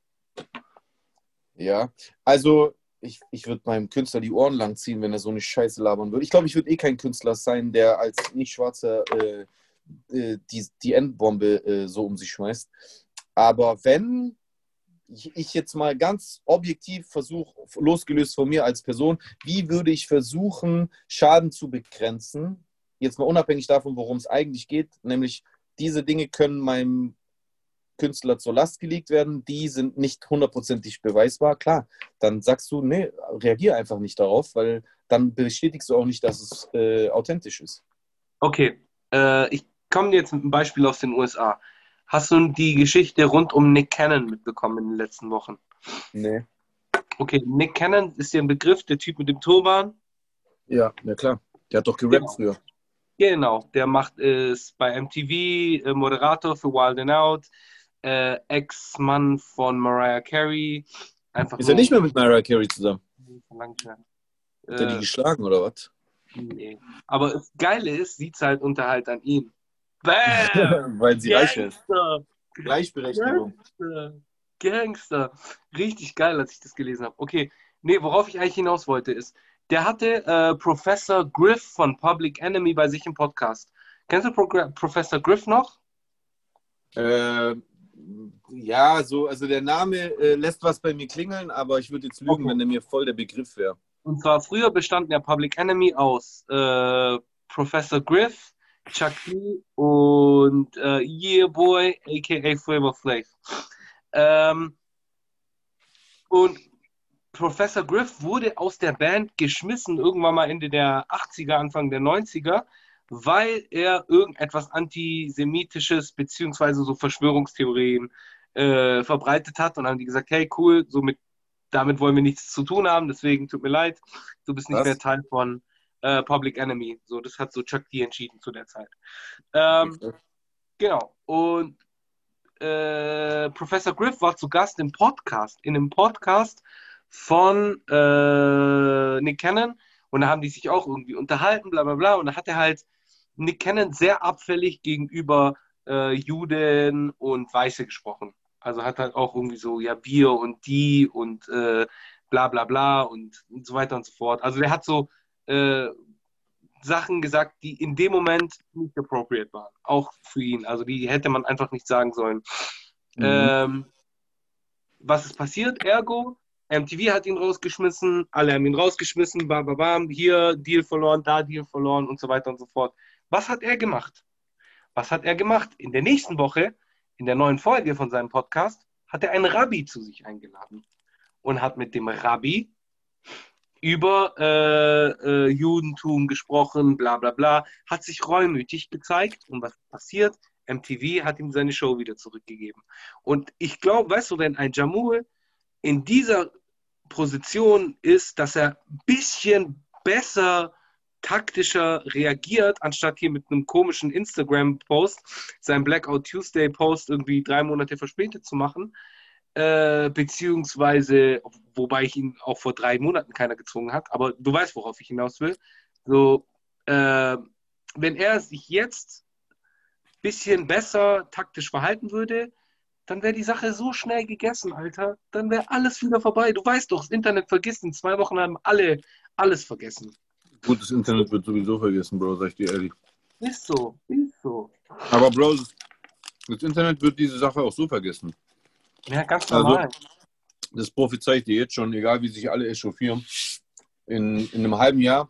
Ja, also ich, ich würde meinem Künstler die Ohren lang ziehen, wenn er so eine Scheiße labern würde. Ich glaube, ich würde eh kein Künstler sein, der als nicht-Schwarzer äh, äh, die, die Endbombe äh, so um sich schmeißt. Aber wenn ich, jetzt mal ganz objektiv versuche, losgelöst von mir als Person, wie würde ich versuchen, Schaden zu begrenzen? Jetzt mal unabhängig davon, worum es eigentlich geht, nämlich diese Dinge können meinem Künstler zur Last gelegt werden, die sind nicht hundertprozentig beweisbar. Klar, dann sagst du, nee, reagier einfach nicht darauf, weil dann bestätigst du auch nicht, dass es äh, authentisch ist. Okay, äh, ich komme jetzt mit einem Beispiel aus den USA. Hast du die Geschichte rund um Nick Cannon mitbekommen in den letzten Wochen? Nee. Okay, Nick Cannon ist dir ein Begriff, der Typ mit dem Turban. Ja, na klar. Der hat doch gerappt früher. Genau, der macht es bei MTV, äh, Moderator für Wild and Out, äh, Ex-Mann von Mariah Carey. Einfach Ist er nicht mehr mit Mariah Carey zusammen? Hat er die Äh, geschlagen oder was? nee. Aber das Geile ist, sieht halt unter halt an ihn. Bam! Weil sie reich ist. Gangster! Gleichberechtigung. Gangster! Gangster! Richtig geil, als ich das gelesen habe. Okay, nee, worauf ich eigentlich hinaus wollte, ist, der hatte äh, Professor Griff von Public Enemy bei sich im Podcast. Kennst du Pro Professor Griff noch? Äh, ja, so, also der Name äh, lässt was bei mir klingeln, aber ich würde jetzt lügen, Okay. wenn der mir voll der Begriff wäre. Und zwar früher bestanden ja Public Enemy aus äh, Professor Griff, Chuck D und äh, Yeah Boy, aka Flavor Flav. Ähm, und Professor Griff wurde aus der Band geschmissen, irgendwann mal Ende der 80er, Anfang der 90er, weil er irgendetwas Antisemitisches beziehungsweise so Verschwörungstheorien äh, verbreitet hat. Und dann haben die gesagt, hey cool, so mit, damit wollen wir nichts zu tun haben, deswegen tut mir leid, du bist nicht Was? mehr Teil von äh, Public Enemy. So, das hat so Chuck D entschieden zu der Zeit. Ähm, Genau. Und äh, Professor Griff war zu Gast im Podcast, in einem Podcast von äh, Nick Cannon. Und da haben die sich auch irgendwie unterhalten, bla bla bla. Und da hat er halt Nick Cannon sehr abfällig gegenüber äh, Juden und Weiße gesprochen. Also hat halt auch irgendwie so, ja, wir und die und äh, bla bla bla und, und so weiter und so fort. Also der hat so äh, Sachen gesagt, die in dem Moment nicht appropriate waren. Auch für ihn. Also die hätte man einfach nicht sagen sollen. Mhm. Ähm, was ist passiert? Ergo, MTV hat ihn rausgeschmissen, alle haben ihn rausgeschmissen, bam, bam, bam, hier Deal verloren, da Deal verloren und so weiter und so fort. Was hat er gemacht? Was hat er gemacht? In der nächsten Woche, in der neuen Folge von seinem Podcast, hat er einen Rabbi zu sich eingeladen und hat mit dem Rabbi über äh, äh, Judentum gesprochen, bla bla bla, hat sich reumütig gezeigt und was passiert? MTV hat ihm seine Show wieder zurückgegeben. Und ich glaube, weißt du, wenn ein Jamul in dieser Position ist, dass er ein bisschen besser, taktischer reagiert, anstatt hier mit einem komischen Instagram-Post, seinen Blackout Tuesday-Post irgendwie drei Monate verspätet zu machen, äh, beziehungsweise, wobei ich ihn auch vor drei Monaten keiner gezwungen hat, aber du weißt, worauf ich hinaus will. So, äh, wenn er sich jetzt bisschen besser taktisch verhalten würde, dann wäre die Sache so schnell gegessen, Alter. Dann wäre alles wieder vorbei. Du weißt doch, das Internet vergisst. In zwei Wochen haben alle alles vergessen. Gut, das Internet wird sowieso vergessen, Bro, sag ich dir ehrlich. Ist so, ist so. Aber Bro, das Internet wird diese Sache auch so vergessen. Ja, ganz Also- normal. Das prophezei ich dir jetzt schon, egal wie sich alle echauffieren. In, in einem halben Jahr,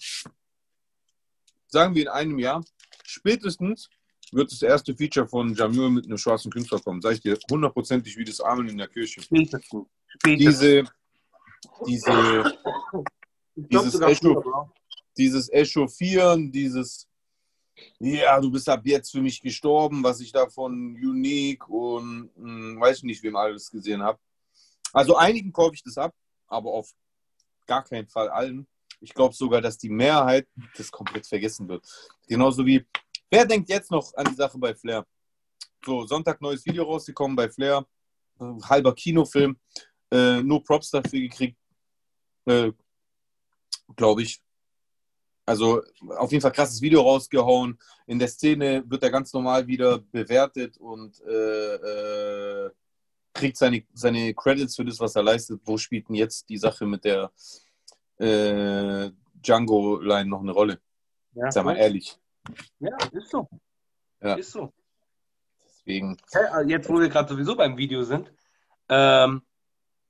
sagen wir in einem Jahr, spätestens wird das erste Feature von Jamil mit einem schwarzen Künstler kommen. Sag ich dir hundertprozentig wie das Amen in der Kirche. Spätestens. Spätestens. Diese, diese, glaub dieses Echo- dieses Echauffieren, dieses, ja, du bist ab jetzt für mich gestorben, was ich da von Unique und hm, weiß ich nicht, wem alles gesehen habe. Also einigen kaufe ich das ab, aber auf gar keinen Fall allen. Ich glaube sogar, dass die Mehrheit das komplett vergessen wird. Genauso wie, wer denkt jetzt noch an die Sache bei Flair? So, Sonntag neues Video rausgekommen bei Flair, äh, halber Kinofilm, äh, nur Props dafür gekriegt, äh, glaube ich. Also auf jeden Fall krasses Video rausgehauen. In der Szene wird er ganz normal wieder bewertet und äh, äh, kriegt seine, seine Credits für das, was er leistet. Wo spielt denn jetzt die Sache mit der äh, Django-Line noch eine Rolle? Ja, Sag mal ehrlich. ja, ist so. Ja. Ist so. Deswegen, Hey, Jetzt, wo wir gerade sowieso beim Video sind, ähm,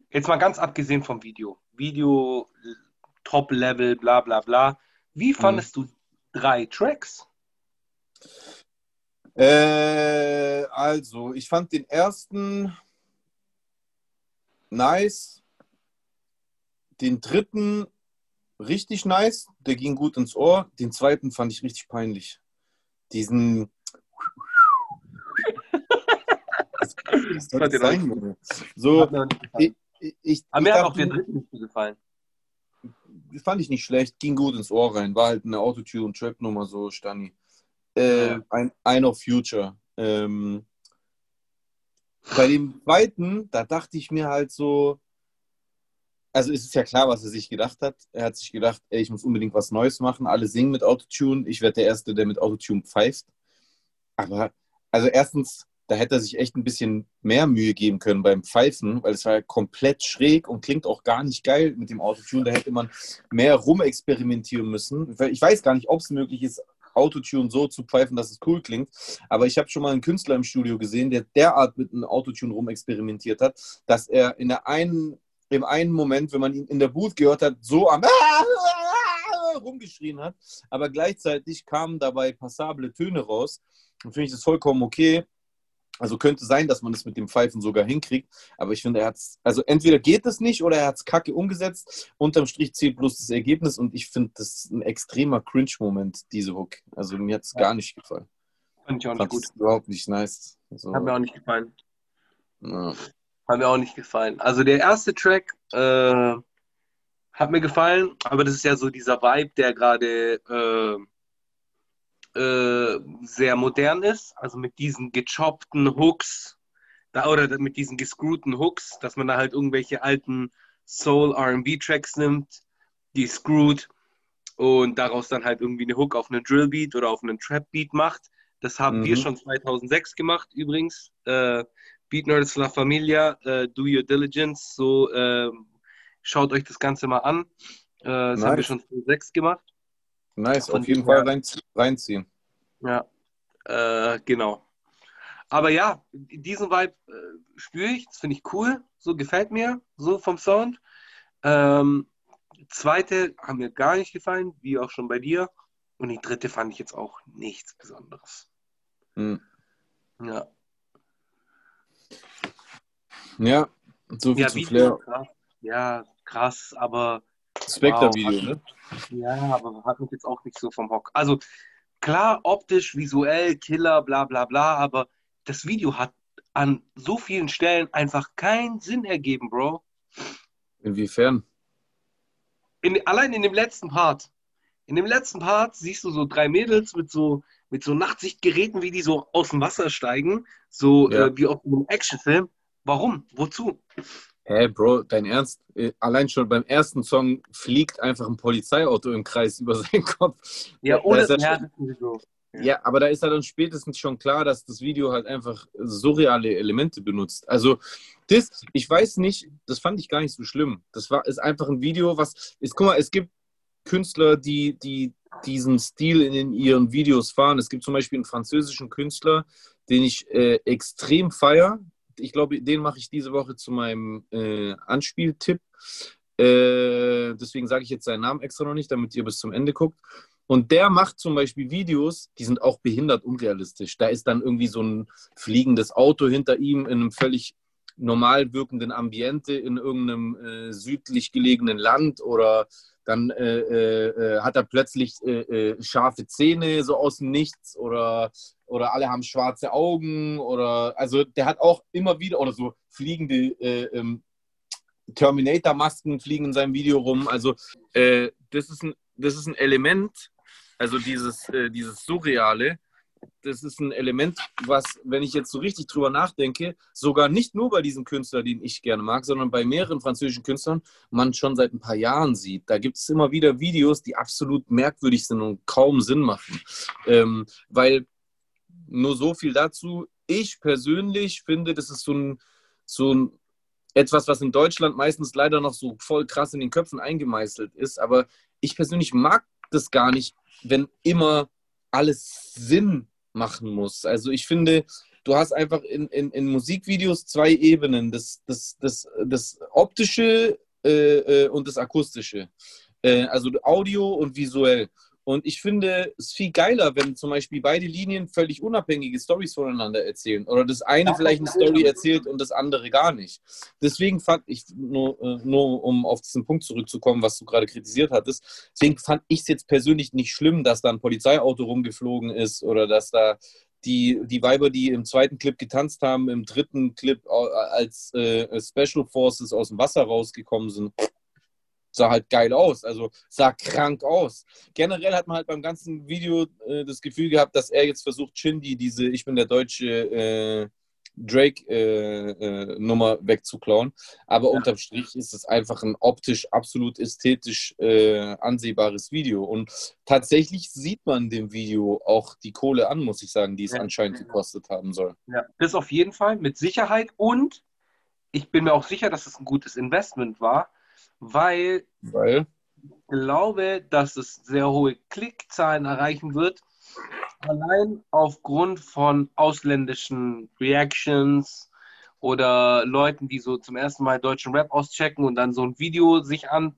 jetzt mal ganz abgesehen vom Video. Video, Top-Level, bla bla bla. Wie fandest du drei Tracks? Äh, also, ich fand den ersten nice. Den dritten richtig nice. Der ging gut ins Ohr. Den zweiten fand ich richtig peinlich. Diesen. Was soll das sein? So, gefallen. ich, ich, Aber mir ich hat auch dachte, der dritte nicht so gefallen. Fand ich nicht schlecht, ging gut ins Ohr rein, war halt eine Autotune-Trap-Nummer, so Stani. Äh, Ja. ein, ein of Future. Ähm, bei dem zweiten, da dachte ich mir halt so, also es ist ja klar, was er sich gedacht hat. Er hat sich gedacht, ey, ich muss unbedingt was Neues machen. Alle singen mit Autotune. Ich werde der Erste, der mit Autotune pfeift. Aber, also erstens, da hätte er sich echt ein bisschen mehr Mühe geben können beim Pfeifen, weil es war ja komplett schräg und klingt auch gar nicht geil mit dem Autotune. Da hätte man mehr rumexperimentieren müssen. Ich weiß gar nicht, ob es möglich ist, Autotune so zu pfeifen, dass es cool klingt. Aber ich habe schon mal einen Künstler im Studio gesehen, der derart mit einem Autotune rumexperimentiert hat, dass er in der einen, im einen Moment, wenn man ihn in der Booth gehört hat, so am rumgeschrien hat. Aber gleichzeitig kamen dabei passable Töne raus. Und finde ich das vollkommen okay. Also könnte sein, dass man das mit dem Pfeifen sogar hinkriegt. Aber ich finde, er hat es, also entweder geht es nicht oder er hat es kacke umgesetzt. Unterm Strich zählt bloß das Ergebnis und ich finde, das ist ein extremer Cringe-Moment, diese Hook. Also mir hat es Ja. gar nicht gefallen. Fand ich auch nicht gut. es überhaupt nicht nice. So, Hat mir auch nicht gefallen. ja. Hat mir auch nicht gefallen. Also der erste Track äh, hat mir gefallen, aber das ist ja so dieser Vibe, der gerade äh, äh, sehr modern ist. Also mit diesen gechoppten Hooks da, oder mit diesen gescrewten Hooks, dass man da halt irgendwelche alten Soul RB Tracks nimmt, die screwed und daraus dann halt irgendwie eine Hook auf einen Drillbeat oder auf einen Trap-Beat macht. Das haben Mhm. wir schon 2006 gemacht übrigens. Äh, Beat Nerds La Familia, äh, Do Your Diligence. So, ähm, schaut euch das Ganze mal an. Äh, das haben wir Nice. schon 2006 gemacht. Nice, auf jeden Fall her- rein, reinziehen. Ja, äh, genau. Aber ja, diesen Vibe äh, spüre ich, das finde ich cool, so gefällt mir, so vom Sound. Ähm, zweite haben mir gar nicht gefallen, wie auch schon bei dir. Und die dritte fand ich jetzt auch nichts Besonderes. Hm. Ja, Ja, so viel ja, zu Flair. krass. Ja, krass, aber Spectre-Video, Wow. ne? Ja, aber hat mich jetzt auch nicht so vom Hock. Also klar, optisch, visuell, Killer, bla bla bla, aber das Video hat an so vielen Stellen einfach keinen Sinn ergeben, Bro. Inwiefern? In, allein in dem letzten Part. In dem letzten Part siehst du so drei Mädels mit so, mit so Nachtsichtgeräten, wie die so aus dem Wasser steigen, so Ja. äh, wie auf einem Actionfilm. Warum? Wozu? Hä, Bro, dein Ernst? Äh, Allein schon beim ersten Song fliegt einfach ein Polizeiauto im Kreis über seinen Kopf. Ja, ohne ja, das sowieso. Ja, aber da ist ja dann spätestens schon klar, dass das Video halt einfach surreale Elemente benutzt. Also das, ich weiß nicht, das fand ich gar nicht so schlimm. Das war ist einfach ein Video, was ist, guck mal, es gibt Künstler, die, die diesen Stil in, ihren Videos fahren. Es gibt zum Beispiel einen französischen Künstler, den ich äh, extrem feiere. Ich glaube, den mache ich diese Woche zu meinem äh, Anspieltipp. Äh, deswegen sage ich jetzt seinen Namen extra noch nicht, damit ihr bis zum Ende guckt. Und der macht zum Beispiel Videos, die sind auch behindert unrealistisch. Da ist dann irgendwie so ein fliegendes Auto hinter ihm in einem völlig normal wirkenden Ambiente in irgendeinem äh, südlich gelegenen Land oder dann äh, äh, äh hat er plötzlich äh, äh, scharfe Zähne so aus dem Nichts oder, oder alle haben schwarze Augen oder also der hat auch immer wieder oder so fliegende ähm, Terminator-Masken fliegen in seinem Video rum. Also das, ist ein, das ist ein Element, also dieses, dieses Surreale, das ist ein Element, was, wenn ich jetzt so richtig drüber nachdenke, sogar nicht nur bei diesem Künstler, den ich gerne mag, sondern bei mehreren französischen Künstlern, man schon seit ein paar Jahren sieht. Da gibt es immer wieder Videos, die absolut merkwürdig sind und kaum Sinn machen. Ähm, weil nur so viel dazu. Ich persönlich finde, das ist so ein, so ein etwas, was in Deutschland meistens leider noch so voll krass in den Köpfen eingemeißelt ist. Aber ich persönlich mag das gar nicht, wenn immer alles Sinn machen muss. Also ich finde, du hast einfach in, in, in Musikvideos zwei Ebenen, das, das, das, das optische äh, äh und das akustische. Äh, also Audio und visuell. Und ich finde es viel geiler, wenn zum Beispiel beide Linien völlig unabhängige Stories voneinander erzählen. Oder das eine vielleicht eine Story erzählt und das andere gar nicht. Deswegen fand ich, nur, äh, nur um auf diesen Punkt zurückzukommen, was du gerade kritisiert hattest, deswegen fand ich es jetzt persönlich nicht schlimm, dass da ein Polizeiauto rumgeflogen ist oder dass da die, die Weiber, die im zweiten Clip getanzt haben, im dritten Clip als äh, Special Forces aus dem Wasser rausgekommen sind sah halt geil aus, also sah krank aus. Generell hat man halt beim ganzen Video äh, das Gefühl gehabt, dass er jetzt versucht, Shindy diese Ich bin der deutsche äh, Drake-Nummer äh, äh wegzuklauen. Aber ja. unterm Strich ist es einfach ein optisch absolut ästhetisch äh, ansehbares Video. Und tatsächlich sieht man dem Video auch die Kohle an, muss ich sagen, die es ja. anscheinend gekostet haben soll. Ja, das auf jeden Fall, mit Sicherheit. Und ich bin mir auch sicher, dass es ein gutes Investment war, weil, weil? ich glaube, dass es sehr hohe Klickzahlen erreichen wird. Allein aufgrund von ausländischen Reactions oder Leuten, die so zum ersten Mal deutschen Rap auschecken und dann so ein Video sich an,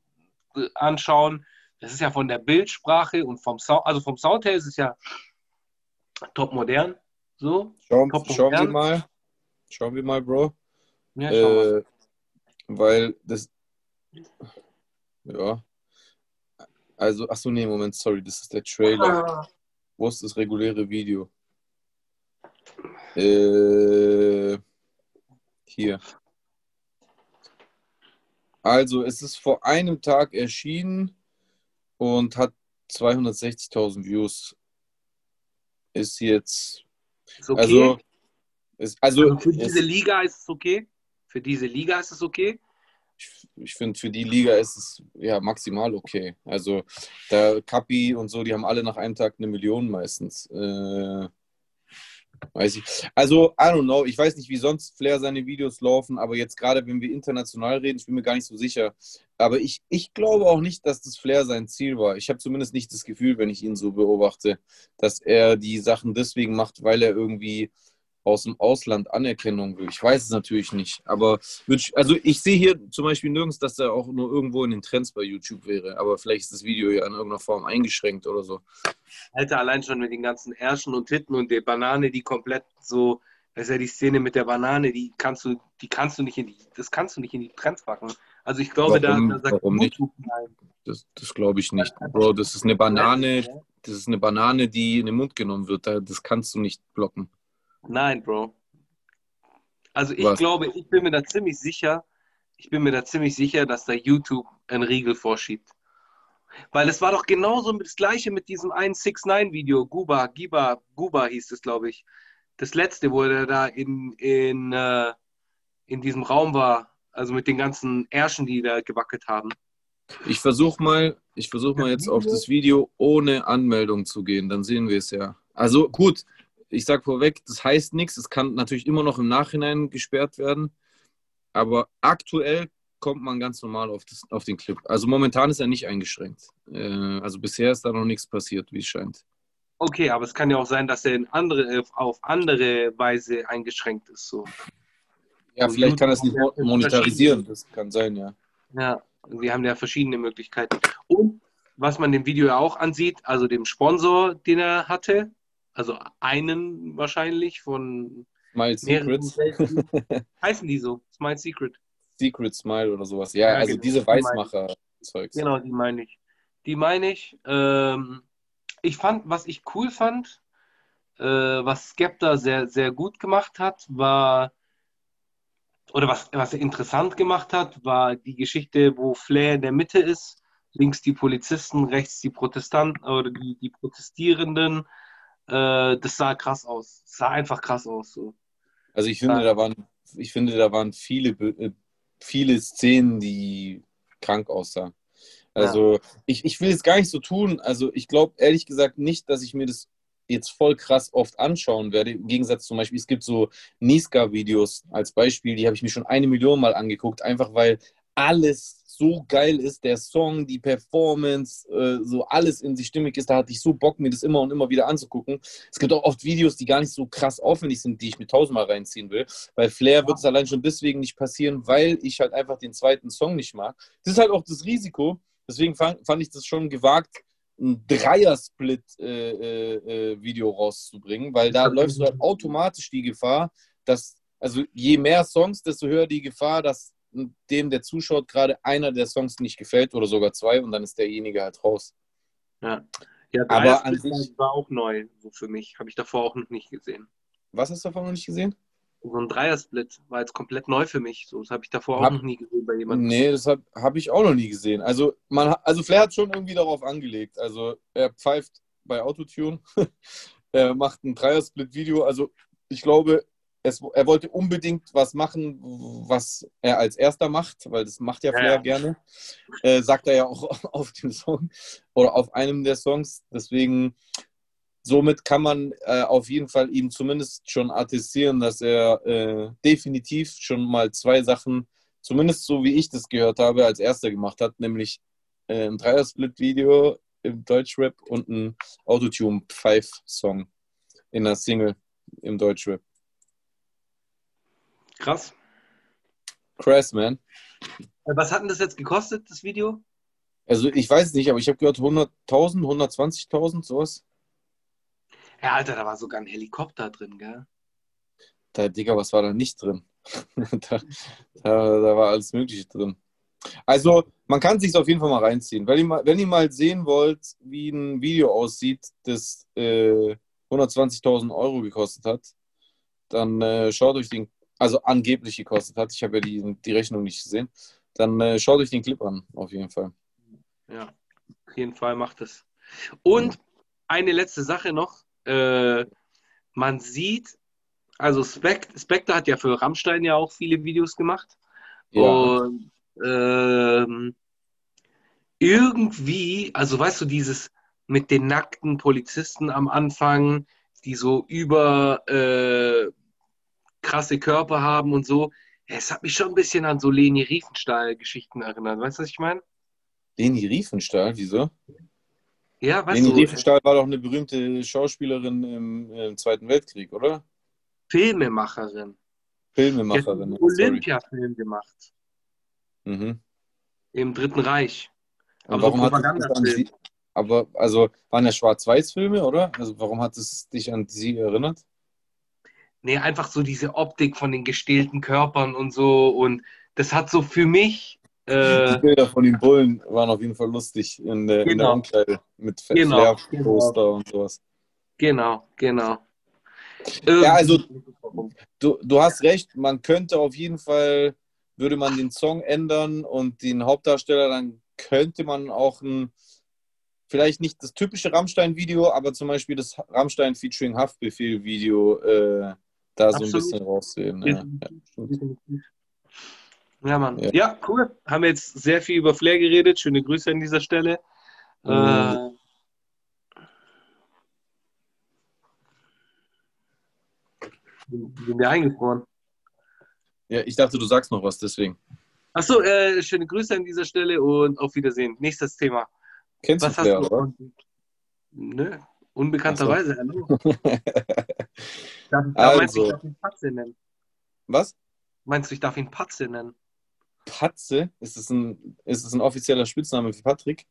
äh, anschauen. Das ist ja von der Bildsprache und vom Sound, also vom Sound her ist es ja top modern. So. Schauen, top schauen wir mal. Schauen wir mal, Bro. Ja, äh, weil das, ja. Also, ach so, nee, Moment, sorry, das ist der Trailer. Ah. Wo ist das reguläre Video? Äh, hier. Also, es ist vor einem Tag erschienen und hat 260.000 Views. Ist jetzt. Ist okay. Also, ist, also, also für diese Liga ist es okay. Für diese Liga ist es okay ich, ich finde, für die Liga ist es ja maximal okay. Also der Kapi und so, die haben alle nach einem Tag eine Million meistens. Äh, weiß ich. Also, I don't know. Ich weiß nicht, wie sonst Flair seine Videos laufen, aber jetzt gerade, wenn wir international reden, ich bin mir gar nicht so sicher. Aber ich, ich glaube auch nicht, dass das Flair sein Ziel war. Ich habe zumindest nicht das Gefühl, wenn ich ihn so beobachte, dass er die Sachen deswegen macht, weil er irgendwie aus dem Ausland Anerkennung will. Ich weiß es natürlich nicht, aber also ich sehe hier zum Beispiel nirgends, dass er auch nur irgendwo in den Trends bei YouTube wäre, aber vielleicht ist das Video ja in irgendeiner Form eingeschränkt oder so. Alter, allein schon mit den ganzen Ärschen und Titten und der Banane, die komplett so, das ist ja die Szene mit der Banane, die kannst du, die kannst du nicht in die, das kannst du nicht in die Trends packen. Also ich glaube, warum, da, da sagt warum nicht? Nein. Das, das glaube ich nicht, Bro. Das ist eine Banane, das ist eine Banane, die in den Mund genommen wird. Das kannst du nicht blocken. Nein, Bro. Also ich Was? glaube, ich bin mir da ziemlich sicher, ich bin mir da ziemlich sicher, dass da YouTube einen Riegel vorschiebt. Weil es war doch genauso das gleiche mit diesem 169-Video, Guba, Giba, Guba hieß es, glaube ich. Das letzte, wo er da in, in, äh, in diesem Raum war, also mit den ganzen Ärschen, die da gewackelt haben. Ich versuche mal, ich versuche mal jetzt auf das Video ohne Anmeldung zu gehen, dann sehen wir es ja. Also gut, ich sage vorweg, das heißt nichts. Es kann natürlich immer noch im Nachhinein gesperrt werden. Aber aktuell kommt man ganz normal auf, das, auf den Clip. Also momentan ist er nicht eingeschränkt. Äh, also bisher ist da noch nichts passiert, wie es scheint. Okay, aber es kann ja auch sein, dass er in andere, auf andere Weise eingeschränkt ist. So. Ja, Und vielleicht kann er es nicht monetarisieren. Das kann sein, ja. Ja, wir haben ja verschiedene Möglichkeiten. Und was man dem Video ja auch ansieht, also dem Sponsor, den er hatte, also einen wahrscheinlich von Smile Secrets. Heißen die so, Smile Secret. Secret Smile oder sowas. Ja, Ja, also genau. diese Die. Weißmacher-Zeugs. Genau, die meine ich. Die meine ich. Ähm, ich fand, was ich cool fand, äh, was Skepta sehr, sehr gut gemacht hat, war, oder was, was er interessant gemacht hat, war die Geschichte, wo Flair in der Mitte ist, links die Polizisten, rechts die Protestanten oder die, die Protestierenden. Äh, das sah krass aus. Das sah einfach krass aus. So. Also ich finde, Ja. da waren, ich finde, da waren viele, äh, viele Szenen, die krank aussahen. Also ich, ich will es gar nicht so tun. Also ich glaube ehrlich gesagt nicht, dass ich mir das jetzt voll krass oft anschauen werde. Im Gegensatz zum Beispiel, es gibt so Niska-Videos als Beispiel, die habe ich mir schon eine Million Mal angeguckt, einfach weil alles so geil ist, der Song, die Performance, äh, so alles in sich stimmig ist. Da hatte ich so Bock, mir das immer und immer wieder anzugucken. Es gibt auch oft Videos, die gar nicht so krass aufwendig sind, die ich mir tausendmal reinziehen will. Bei Flair wird es allein schon deswegen nicht passieren, weil ich halt einfach den zweiten Song nicht mag. Das ist halt auch das Risiko. Deswegen fand, fand ich das schon gewagt, ein Dreier-Split-Video rauszubringen, weil da läufst du halt automatisch die Gefahr, dass, also je mehr Songs, desto höher die Gefahr, dass dem, der zuschaut, gerade einer der Songs nicht gefällt oder sogar zwei und dann ist derjenige halt raus. Ja, ja Aber an sich- war auch neu so für mich. Habe ich davor auch noch nicht gesehen. Was hast du davon noch nicht gesehen? So ein Dreier-Split war jetzt komplett neu für mich. So, das habe ich davor auch Hab- noch nie gesehen bei jemandem. Nee, das habe hab ich auch noch nie gesehen. Also, man, also Flair hat schon irgendwie darauf angelegt. Also er pfeift bei Autotune, er macht ein Dreier-Split-Video. Also ich glaube, es, er wollte unbedingt was machen, was er als erster macht, weil das macht ja Ja, Flair ja. gerne. Äh, sagt er ja auch auf dem Song oder auf einem der Songs. Deswegen, somit kann man äh, auf jeden Fall ihm zumindest schon attestieren, dass er äh, definitiv schon mal zwei Sachen, zumindest so wie ich das gehört habe, als erster gemacht hat, nämlich äh, ein Dreier-Split-Video im Deutschrap und ein Autotune-Five-Song in einer Single im Deutschrap. Krass. Crass, man. Äh, Was hat denn das jetzt gekostet, das Video? Also ich weiß es nicht, aber ich habe gehört 100.000, 120.000, sowas. Ja, Alter, da war sogar ein Helikopter drin, gell? Da, Digga, was war da nicht drin? da, da, da war alles Mögliche drin. Also, man kann sich auf jeden Fall mal reinziehen. Wenn ihr mal, wenn ihr mal sehen wollt, wie ein Video aussieht, das äh, 120.000 Euro gekostet hat, dann äh, schaut euch den, also angeblich gekostet hat, ich habe ja die, die Rechnung nicht gesehen, dann äh, schaut euch den Clip an, auf jeden Fall. Ja, auf jeden Fall macht es. Und eine letzte Sache noch. Äh, man sieht, also Spect Spectre hat ja für Rammstein ja auch viele Videos gemacht. Ja, Und ähm, irgendwie, also weißt du, dieses mit den nackten Polizisten am Anfang, die so über äh, krasse Körper haben und so, es hat mich schon ein bisschen an so Leni Riefenstahl-Geschichten erinnert. Weißt du, was ich meine? Leni Riefenstahl, wieso? Ja, weißt Leni du, Riefenstahl war doch eine berühmte Schauspielerin im, im Zweiten Weltkrieg, oder? Filmemacherin. Filmemacherin. Olympia-Film gemacht. Mhm. Im Dritten Reich. Und Aber warum so hat an sie, aber also waren ja Schwarz-Weiß-Filme, oder? Also warum hat es dich an sie erinnert? Nee, einfach so diese Optik von den gestählten Körpern und so. Und das hat so für mich. Die Äh, Bilder von den Bullen waren auf jeden Fall lustig in der, in der Genau. Umkleide mit Genau, Flair-Poster und sowas. genau, genau. Ja, also- Du, du hast recht, man könnte auf jeden Fall, würde man den Song ändern und den Hauptdarsteller, dann könnte man auch ein, vielleicht nicht das typische Rammstein-Video, aber zum Beispiel das Rammstein featuring Haftbefehl-Video äh, da so ein Absolut. bisschen raussehen. Ja, ja. Ja, Mann. Ja. Ja. cool. Haben wir jetzt sehr viel über Flair geredet. Schöne Grüße an dieser Stelle. Mhm. Äh, Sind wir eingefroren. Ja, ich dachte, du sagst noch was, deswegen. Achso, äh, schöne Grüße an dieser Stelle und auf Wiedersehen. Nächstes Thema. Kennst Was du Flair, oder? Nö, unbekannterweise. Hallo. Darf, darf, Also. Meinst du, ich darf ihn Patze nennen? Was? Meinst du, ich darf ihn Patze nennen? Patze? Ist es ein, ist es ein offizieller Spitzname für Patrick?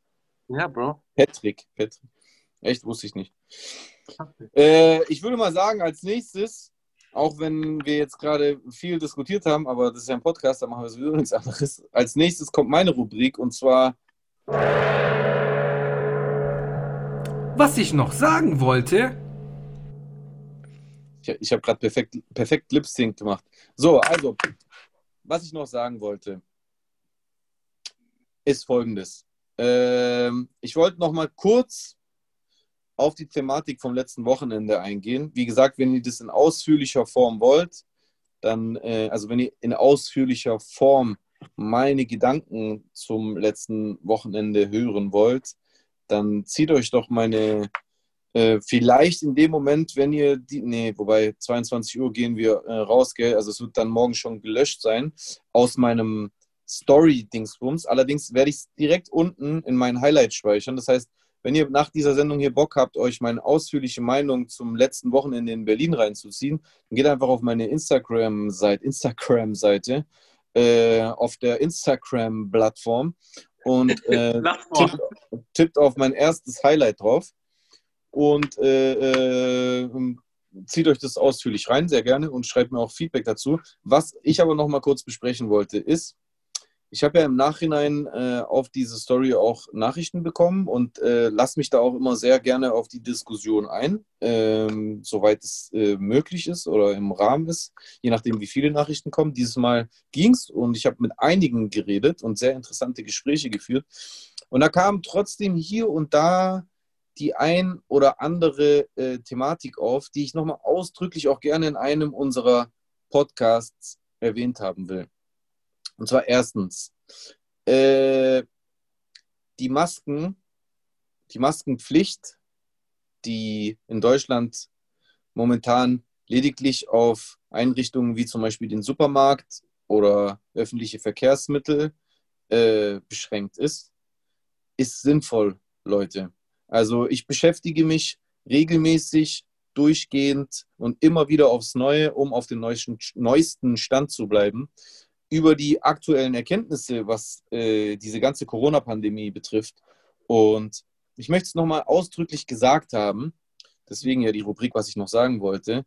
Ja, Bro. Patrick. Patrick. Echt, wusste ich nicht. Äh, ich würde mal sagen, als nächstes, auch wenn wir jetzt gerade viel diskutiert haben, aber das ist ja ein Podcast, da machen wir sowieso nichts anderes. Als nächstes kommt meine Rubrik und zwar, Was ich noch sagen wollte, ich, ich habe gerade perfekt, perfekt Lip Sync gemacht. So, also, was ich noch sagen wollte, ist folgendes. Ähm, ich wollte noch mal kurz auf die Thematik vom letzten Wochenende eingehen. Wie gesagt, wenn ihr das in ausführlicher Form wollt, dann, äh, also wenn ihr in ausführlicher Form meine Gedanken zum letzten Wochenende hören wollt, dann zieht euch doch meine, äh, vielleicht in dem Moment, wenn ihr die, nee, wobei 22 Uhr gehen wir äh, raus, gell? Also es wird dann morgen schon gelöscht sein, aus meinem Story-Dingsbums. Allerdings werde ich es direkt unten in meinen Highlights speichern. Das heißt, wenn ihr nach dieser Sendung hier Bock habt, euch meine ausführliche Meinung zum letzten Wochenende in Berlin reinzuziehen, dann geht einfach auf meine Instagram-Seite, Instagram-Seite, äh, auf der Instagram-Plattform und äh, tippt, tippt auf mein erstes Highlight drauf und äh, äh, zieht euch das ausführlich rein, sehr gerne und schreibt mir auch Feedback dazu. Was ich aber noch mal kurz besprechen wollte, ist, ich habe ja im Nachhinein äh, auf diese Story auch Nachrichten bekommen und äh, lasse mich da auch immer sehr gerne auf die Diskussion ein, ähm, soweit es äh, möglich ist oder im Rahmen ist, je nachdem, wie viele Nachrichten kommen. Dieses Mal ging es und ich habe mit einigen geredet und sehr interessante Gespräche geführt. Und da kam trotzdem hier und da die ein oder andere äh, Thematik auf, die ich nochmal ausdrücklich auch gerne in einem unserer Podcasts erwähnt haben will. Und zwar erstens, äh, die Masken, die Maskenpflicht, die in Deutschland momentan lediglich auf Einrichtungen wie zum Beispiel den Supermarkt oder öffentliche Verkehrsmittel äh, beschränkt ist, ist sinnvoll, Leute. Also ich beschäftige mich regelmäßig, durchgehend und immer wieder aufs Neue, um auf dem neuesten, neuesten Stand zu bleiben, über die aktuellen Erkenntnisse, was äh, diese ganze Corona-Pandemie betrifft. Und ich möchte es nochmal ausdrücklich gesagt haben, deswegen ja die Rubrik, was ich noch sagen wollte.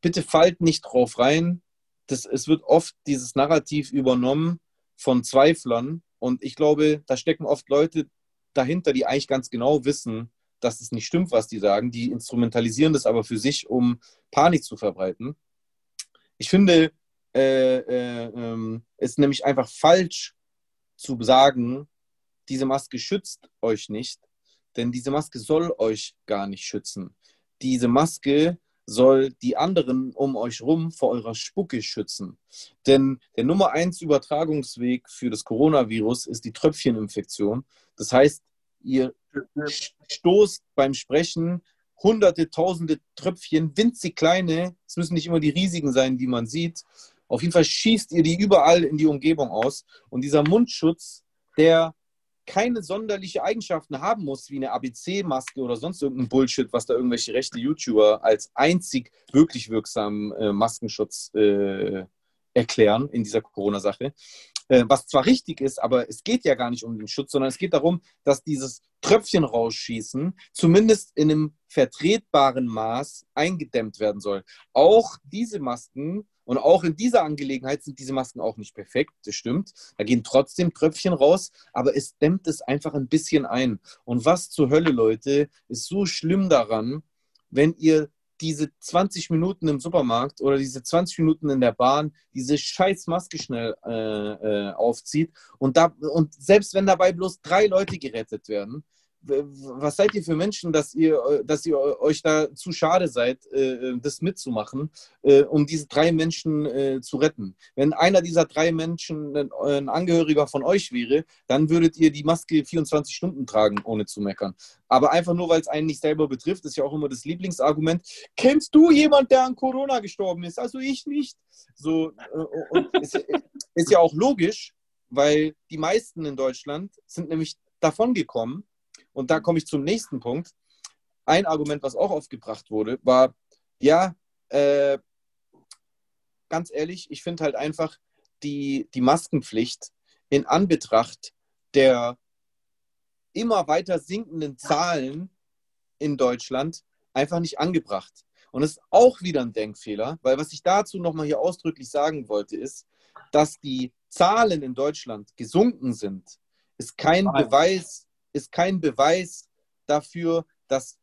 Bitte fallt nicht drauf rein. Das, es wird oft dieses Narrativ übernommen von Zweiflern. Und ich glaube, da stecken oft Leute dahinter, die eigentlich ganz genau wissen, dass es nicht stimmt, was die sagen. Die instrumentalisieren das aber für sich, um Panik zu verbreiten. Ich finde, äh, äh, ähm, ist nämlich einfach falsch zu sagen, diese Maske schützt euch nicht, denn diese Maske soll euch gar nicht schützen. Diese Maske soll die anderen um euch rum vor eurer Spucke schützen. Denn der Nummer eins Übertragungsweg für das Coronavirus ist die Tröpfcheninfektion. Das heißt, ihr stoßt beim Sprechen hunderte, tausende Tröpfchen, winzig kleine, es müssen nicht immer die riesigen sein, die man sieht. Auf jeden Fall schießt ihr die überall in die Umgebung aus. Und dieser Mundschutz, der keine sonderliche Eigenschaften haben muss, wie eine ABC-Maske oder sonst irgendein Bullshit, was da irgendwelche rechte YouTuber als einzig wirklich wirksamen äh, Maskenschutz äh, erklären in dieser Corona-Sache. Äh, was zwar richtig ist, aber es geht ja gar nicht um den Schutz, sondern es geht darum, dass dieses Tröpfchen rausschießen zumindest in einem vertretbaren Maß eingedämmt werden soll. Auch diese Masken und auch in dieser Angelegenheit sind diese Masken auch nicht perfekt, das stimmt. Da gehen trotzdem Tröpfchen raus, aber es dämmt es einfach ein bisschen ein. Und was zur Hölle, Leute, ist so schlimm daran, wenn ihr diese 20 Minuten im Supermarkt oder diese 20 Minuten in der Bahn diese scheiß Maske schnell äh, äh, aufzieht und, da, und selbst wenn dabei bloß drei Leute gerettet werden, was seid ihr für Menschen, dass ihr, dass ihr euch da zu schade seid, äh, das mitzumachen, äh, um diese drei Menschen äh, zu retten? Wenn einer dieser drei Menschen ein Angehöriger von euch wäre, dann würdet ihr die Maske 24 Stunden tragen, ohne zu meckern. Aber einfach nur, weil es einen nicht selber betrifft, ist ja auch immer das Lieblingsargument. Kennst du jemanden, der an Corona gestorben ist? Also ich nicht. So, ist, ist ja auch logisch, weil die meisten in Deutschland sind nämlich davon gekommen, und da komme ich zum nächsten Punkt. Ein Argument, was auch aufgebracht wurde, war, ja, äh, ganz ehrlich, ich finde halt einfach die, die Maskenpflicht in Anbetracht der immer weiter sinkenden Zahlen in Deutschland einfach nicht angebracht. Und es ist auch wieder ein Denkfehler, weil was ich dazu nochmal hier ausdrücklich sagen wollte, ist, dass die Zahlen in Deutschland gesunken sind, ist kein Beweis ist kein Beweis dafür, dass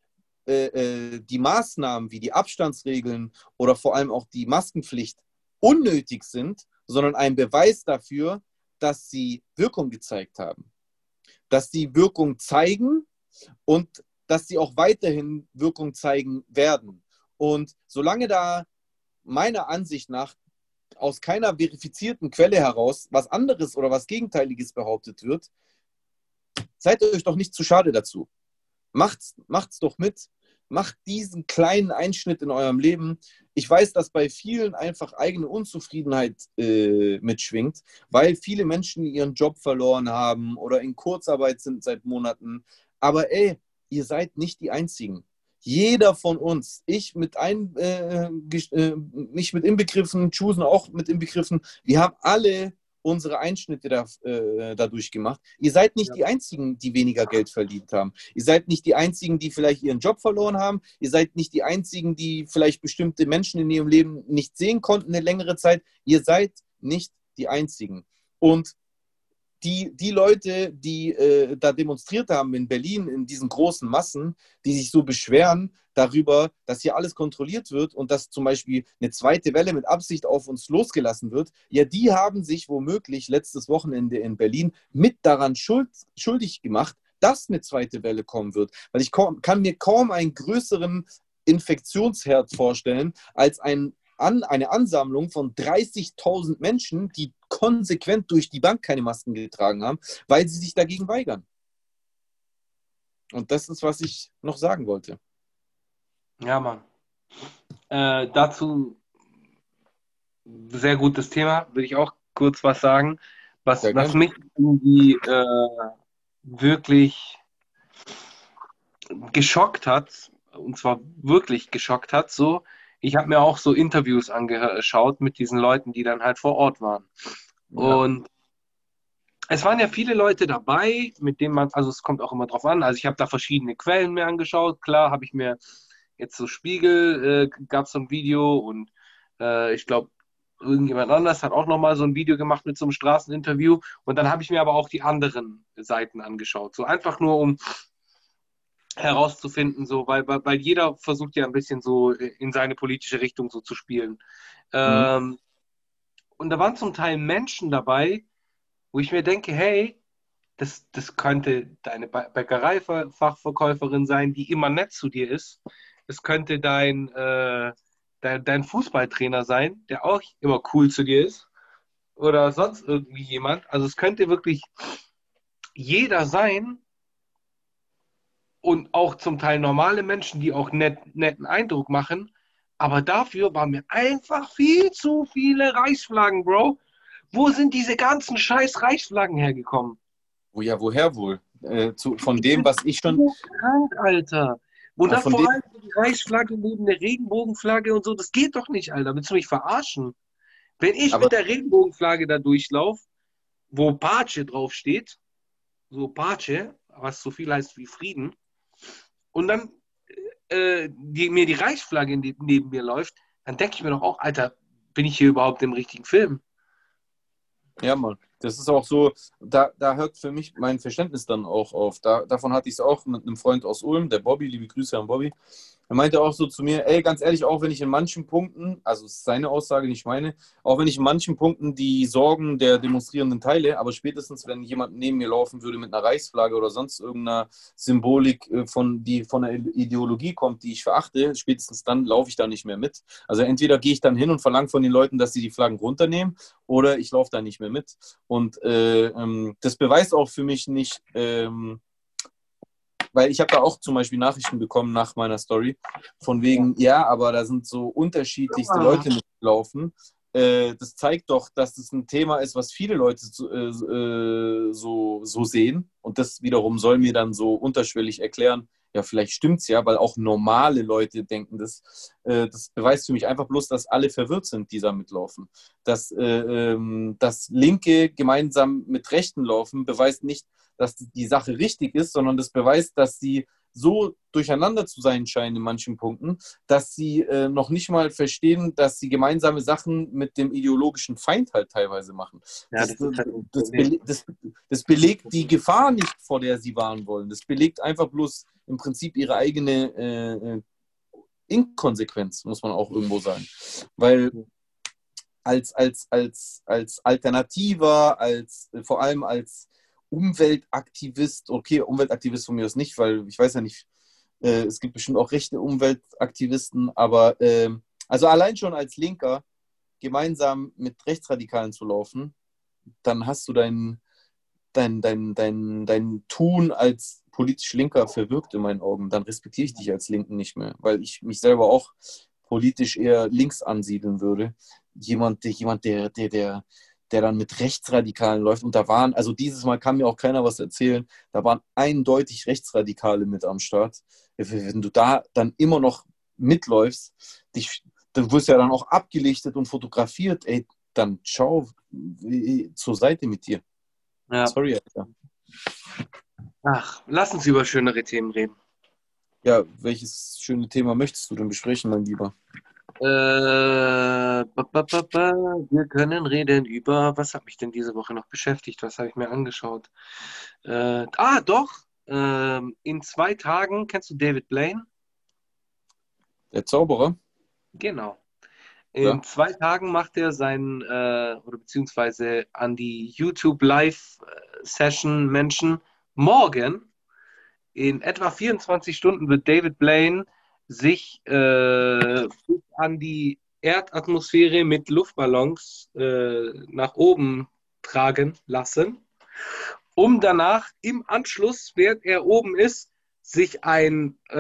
äh, äh, die Maßnahmen wie die Abstandsregeln oder vor allem auch die Maskenpflicht unnötig sind, sondern ein Beweis dafür, dass sie Wirkung gezeigt haben. Dass sie Wirkung zeigen und dass sie auch weiterhin Wirkung zeigen werden. Und solange da meiner Ansicht nach aus keiner verifizierten Quelle heraus was anderes oder was Gegenteiliges behauptet wird, Seid euch doch nicht zu schade dazu. Macht's, macht's doch mit. Macht diesen kleinen Einschnitt in eurem Leben. Ich weiß, dass bei vielen einfach eigene Unzufriedenheit äh, mitschwingt, weil viele Menschen ihren Job verloren haben oder in Kurzarbeit sind seit Monaten. Aber ey, ihr seid nicht die Einzigen. Jeder von uns, ich mit ein, äh, äh, mich mit inbegriffen, Chusen auch mit inbegriffen, wir haben alle unsere Einschnitte da, äh, dadurch gemacht. Ihr seid nicht ja. die Einzigen, die weniger Geld verdient haben. Ihr seid nicht die Einzigen, die vielleicht ihren Job verloren haben. Ihr seid nicht die Einzigen, die vielleicht bestimmte Menschen in ihrem Leben nicht sehen konnten eine längere Zeit. Ihr seid nicht die Einzigen. Und die, die Leute, die äh, da demonstriert haben in Berlin, in diesen großen Massen, die sich so beschweren darüber, dass hier alles kontrolliert wird und dass zum Beispiel eine zweite Welle mit Absicht auf uns losgelassen wird, ja, die haben sich womöglich letztes Wochenende in Berlin mit daran schuld, schuldig gemacht, dass eine zweite Welle kommen wird. Weil ich kann mir kaum einen größeren Infektionsherd vorstellen als ein an, eine Ansammlung von 30.000 Menschen, die konsequent durch die Bank keine Masken getragen haben, weil sie sich dagegen weigern. Und das ist, was ich noch sagen wollte. Ja, Mann. Äh, dazu sehr gutes Thema, will ich auch kurz was sagen. Was, was mich irgendwie äh, wirklich geschockt hat, und zwar wirklich geschockt hat, so, ich habe mir auch so Interviews angeschaut mit diesen Leuten, die dann halt vor Ort waren. Ja. Und es waren ja viele Leute dabei, mit denen man, also es kommt auch immer drauf an, also ich habe da verschiedene Quellen mir angeschaut. Klar habe ich mir jetzt so Spiegel, äh, gab es so ein Video und äh, ich glaube, irgendjemand anders hat auch nochmal so ein Video gemacht mit so einem Straßeninterview. Und dann habe ich mir aber auch die anderen Seiten angeschaut. So einfach nur, um herauszufinden, so, weil, weil, weil jeder versucht ja ein bisschen so in seine politische Richtung so zu spielen. Mhm. Ähm, und da waren zum Teil Menschen dabei, wo ich mir denke, hey, das, das könnte deine Bäckereifachverkäuferin sein, die immer nett zu dir ist. Es könnte dein, äh, dein, dein Fußballtrainer sein, der auch immer cool zu dir ist. Oder sonst irgendwie jemand. Also es könnte wirklich jeder sein, und auch zum Teil normale Menschen, die auch net, netten Eindruck machen. Aber dafür waren mir einfach viel zu viele Reichsflaggen, Bro. Wo sind diese ganzen scheiß Reichsflaggen hergekommen? Oh ja, woher wohl? Äh, zu, von dem, was ich schon. So krank, Alter. Und dann vor allem die Reichsflagge neben der Regenbogenflagge und so, das geht doch nicht, Alter. Willst du mich verarschen? Wenn ich Aber mit der Regenbogenflagge da durchlaufe, wo Pace draufsteht, so Pace, was so viel heißt wie Frieden, und dann äh, die, mir die Reichsflagge neben mir läuft, dann denke ich mir doch auch, Alter, bin ich hier überhaupt im richtigen Film? Ja, Mann. Das ist auch so, da, da hört für mich mein Verständnis dann auch auf. Da, davon hatte ich es auch mit einem Freund aus Ulm, der Bobby, liebe Grüße an Bobby. Er meinte auch so zu mir, ey, ganz ehrlich, auch wenn ich in manchen Punkten, also seine Aussage, nicht meine, auch wenn ich in manchen Punkten die Sorgen der Demonstrierenden teile, aber spätestens, wenn jemand neben mir laufen würde mit einer Reichsflagge oder sonst irgendeiner Symbolik, äh, von, die von einer Ideologie kommt, die ich verachte, spätestens dann laufe ich da nicht mehr mit. Also entweder gehe ich dann hin und verlange von den Leuten, dass sie die Flaggen runternehmen, oder ich laufe da nicht mehr mit. Und äh, ähm, das beweist auch für mich nicht, ähm, weil ich habe da auch zum Beispiel Nachrichten bekommen nach meiner Story, von wegen, ja, aber da sind so unterschiedlichste Leute mitlaufen. Äh, das zeigt doch, dass das ein Thema ist, was viele Leute so, äh, so, so sehen. Und das wiederum soll mir dann so unterschwellig erklären, ja, vielleicht stimmt es ja, weil auch normale Leute denken das. Äh, das beweist für mich einfach bloß, dass alle verwirrt sind, die da mitlaufen. Dass, äh, ähm, dass Linke gemeinsam mit Rechten laufen, beweist nicht, dass die Sache richtig ist, sondern das beweist, dass sie so durcheinander zu sein scheinen in manchen Punkten, dass sie äh, noch nicht mal verstehen, dass sie gemeinsame Sachen mit dem ideologischen Feind halt teilweise machen. Ja, das, das, halt das, das, das, belegt die Gefahr nicht, vor der sie warnen wollen. Das belegt einfach bloß im Prinzip ihre eigene äh Inkonsequenz, muss man auch irgendwo sagen. Weil als, als, als, als Alternativer, als, vor allem als Umweltaktivist, okay, Umweltaktivist von mir aus nicht, weil ich weiß ja nicht, äh, es gibt bestimmt auch rechte Umweltaktivisten, aber äh, also allein schon als Linker gemeinsam mit Rechtsradikalen zu laufen, dann hast du dein, dein, dein, dein, dein Tun als politisch Linker verwirkt in meinen Augen. Dann respektiere ich dich als Linken nicht mehr, weil ich mich selber auch politisch eher links ansiedeln würde. Jemand, der, jemand, der, der, der, der dann mit Rechtsradikalen läuft. Und da waren, also dieses Mal kann mir auch keiner was erzählen, da waren eindeutig Rechtsradikale mit am Start. Wenn du da dann immer noch mitläufst, dich, dann wirst du ja dann auch abgelichtet und fotografiert, ey, dann schau zur Seite mit dir. Ja. Sorry, Alter. Ach, lass uns über schönere Themen reden. Ja, welches schöne Thema möchtest du denn besprechen, mein Lieber? Äh, ba, ba, ba, wir können reden über, was hat mich denn diese Woche noch beschäftigt? Was habe ich mir angeschaut? Äh, ah, doch. Äh, in zwei Tagen kennst du David Blaine? Der Zauberer? Genau. In ja. zwei Tagen macht er sein, äh, oder beziehungsweise an die YouTube Live Session Menschen morgen. In etwa 24 Stunden wird David Blaine sich äh, an die Erdatmosphäre mit Luftballons äh, nach oben tragen lassen, um danach im Anschluss, während er oben ist, sich ein, äh,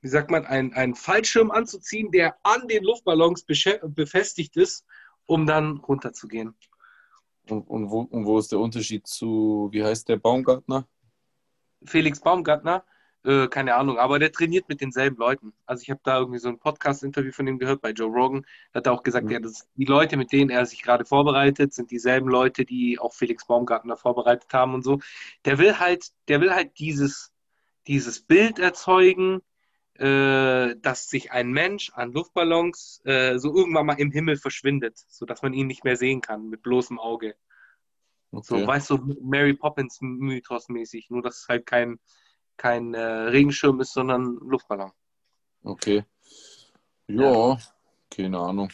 wie sagt man, ein, ein Fallschirm anzuziehen, der an den Luftballons befestigt ist, um dann runterzugehen. Und, und, wo, und wo ist der Unterschied zu, wie heißt der Baumgartner? Felix Baumgartner. Äh, keine Ahnung, aber der trainiert mit denselben Leuten. Also ich habe da irgendwie so ein Podcast-Interview von ihm gehört bei Joe Rogan. Da hat er auch gesagt, mhm. ja, das, die Leute, mit denen er sich gerade vorbereitet, sind dieselben Leute, die auch Felix Baumgartner vorbereitet haben und so. Der will halt, der will halt dieses, dieses Bild erzeugen, äh, dass sich ein Mensch an Luftballons äh, so irgendwann mal im Himmel verschwindet, sodass man ihn nicht mehr sehen kann mit bloßem Auge. Okay. So, weißt du, Mary Poppins Mythos mäßig, nur dass es halt kein, kein äh, Regenschirm ist, sondern Luftballon. Okay. Ja, ja. keine Ahnung.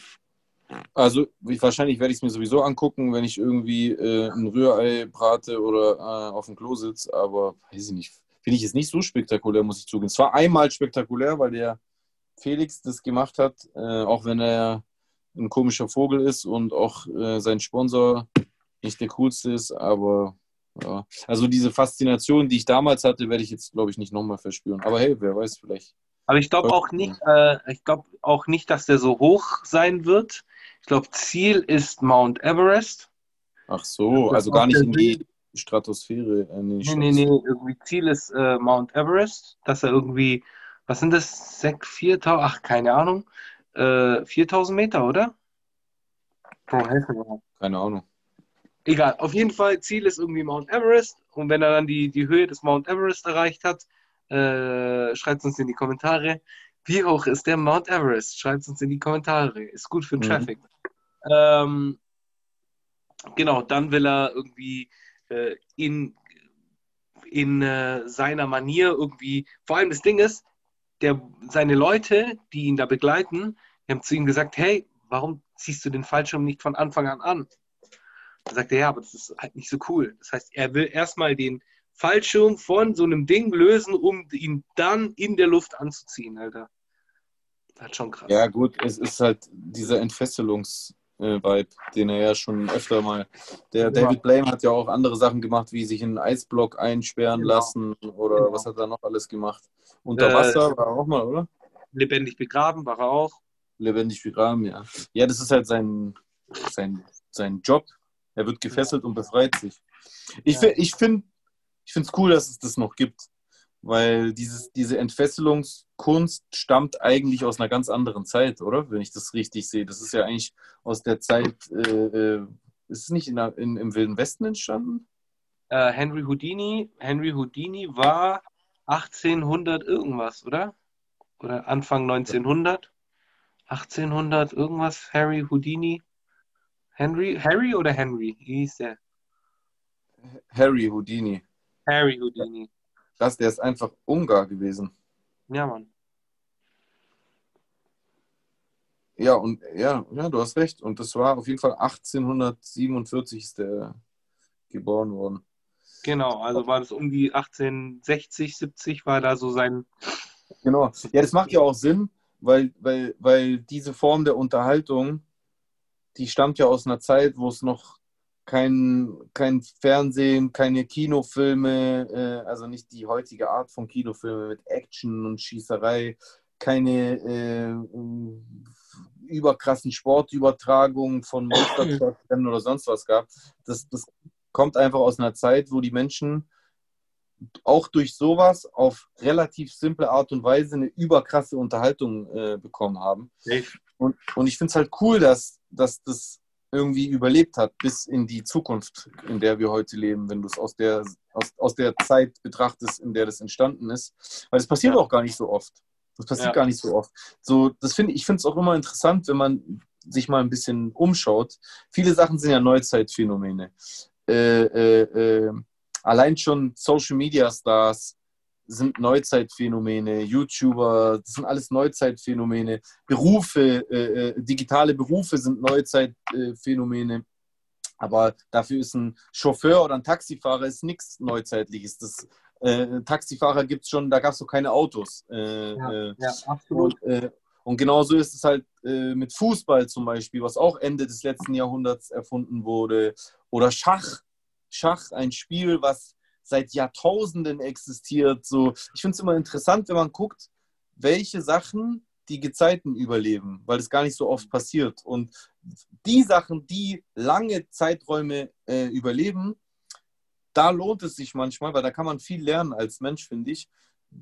Also ich, wahrscheinlich werde ich es mir sowieso angucken, wenn ich irgendwie äh, ein Rührei brate oder äh, auf dem Klo sitze, aber weiß ich nicht. Finde ich es nicht so spektakulär, muss ich zugeben. Es war einmal spektakulär, weil der Felix das gemacht hat, äh, auch wenn er ein komischer Vogel ist und auch äh, sein Sponsor nicht der coolste ist, aber ja. Also diese Faszination, die ich damals hatte, werde ich jetzt, glaube ich, nicht nochmal verspüren. Aber hey, wer weiß, vielleicht. Aber ich glaube auch nicht, äh, ich glaube auch nicht, dass der so hoch sein wird. Ich glaube, Ziel ist Mount Everest. Ach so, also gar nicht in die Stratosphäre. Äh, nee, nee, nee, nee, irgendwie Ziel ist äh, Mount Everest, dass er irgendwie, was sind das, 6, 4000, ach, keine Ahnung, äh, 4000 Meter, oder? Bro, helfen wir. Keine Ahnung. Egal, auf jeden Fall, Ziel ist irgendwie Mount Everest. Und wenn er dann die, die Höhe des Mount Everest erreicht hat, äh, schreibt uns in die Kommentare. Wie hoch ist der Mount Everest? Schreibt uns in die Kommentare. Ist gut für den mhm. Traffic. Ähm, genau, dann will er irgendwie äh, in, in äh, seiner Manier irgendwie, vor allem das Ding ist, der, seine Leute, die ihn da begleiten, die haben zu ihm gesagt, hey, warum ziehst du den Fallschirm nicht von Anfang an an? Da sagt er, ja, aber das ist halt nicht so cool. Das heißt, er will erstmal den Fallschirm von so einem Ding lösen, um ihn dann in der Luft anzuziehen, Alter. Das ist schon krass. Ja, gut, es ist halt dieser Entfesselungs-Vibe, den er ja schon öfter mal. Der Ja. David Blame hat ja auch andere Sachen gemacht, wie sich in einen Eisblock einsperren Genau. lassen oder Genau. was hat er noch alles gemacht? Unter Äh, Wasser war er auch mal, oder? Lebendig begraben war er auch. Lebendig begraben, ja. Ja, das ist halt sein, sein, sein Job. Er wird gefesselt und befreit sich. Ich, Ja. ich finde es cool, dass es das noch gibt, weil dieses, diese Entfesselungskunst stammt eigentlich aus einer ganz anderen Zeit, oder? Wenn ich das richtig sehe. Das ist ja eigentlich aus der Zeit, äh, äh, ist es nicht in in, im Wilden Westen entstanden? Äh, Henry Houdini. Henry Houdini war 1800 irgendwas, oder? Oder Anfang 1900? 1800 irgendwas? Harry Houdini? Henry? Harry oder Henry? Wie hieß der? Harry Houdini. Harry Houdini. Das, der ist einfach Ungar gewesen. Ja, Mann. Ja, und ja, ja, du hast recht. Und das war auf jeden Fall 1847 ist der geboren worden. Genau, also war das um die 1860, 70 war da so sein. Genau. Ja, das macht ja auch Sinn, weil, weil, weil diese Form der Unterhaltung, die stammt ja aus einer Zeit, wo es noch kein, kein Fernsehen, keine Kinofilme, äh, also nicht die heutige Art von Kinofilme mit Action und Schießerei, keine äh, überkrassen Sportübertragungen von Monsterrennen oder sonst was gab. Das, das kommt einfach aus einer Zeit, wo die Menschen auch durch sowas auf relativ simple Art und Weise eine überkrasse Unterhaltung äh, bekommen haben. Und, und ich finde es halt cool, dass, dass das irgendwie überlebt hat bis in die Zukunft, in der wir heute leben, wenn du es aus der, aus, aus der Zeit betrachtest, in der das entstanden ist. Weil es passiert Ja. auch gar nicht so oft. Das passiert Ja. gar nicht so oft. So, das finde ich finde es auch immer interessant, wenn man sich mal ein bisschen umschaut. Viele Sachen sind ja Neuzeitphänomene. Äh, äh, äh, allein schon Social Media Stars sind Neuzeitphänomene, YouTuber, das sind alles Neuzeitphänomene, Berufe, äh, äh, digitale Berufe sind Neuzeitphänomene. Aber dafür ist ein Chauffeur oder ein Taxifahrer ist nichts Neuzeitliches. Das äh, Taxifahrer gibt es schon, da gab es noch keine Autos. Äh, äh, Ja, absolut. und, äh, und genauso ist es halt äh, mit Fußball zum Beispiel, was auch Ende des letzten Jahrhunderts erfunden wurde. Oder Schach. Schach, ein Spiel, was seit Jahrtausenden existiert. So, ich finde es immer interessant, wenn man guckt, welche Sachen die Gezeiten überleben, weil das gar nicht so oft passiert. Und die Sachen, die lange Zeiträume äh, überleben, da lohnt es sich manchmal, weil da kann man viel lernen als Mensch, finde ich,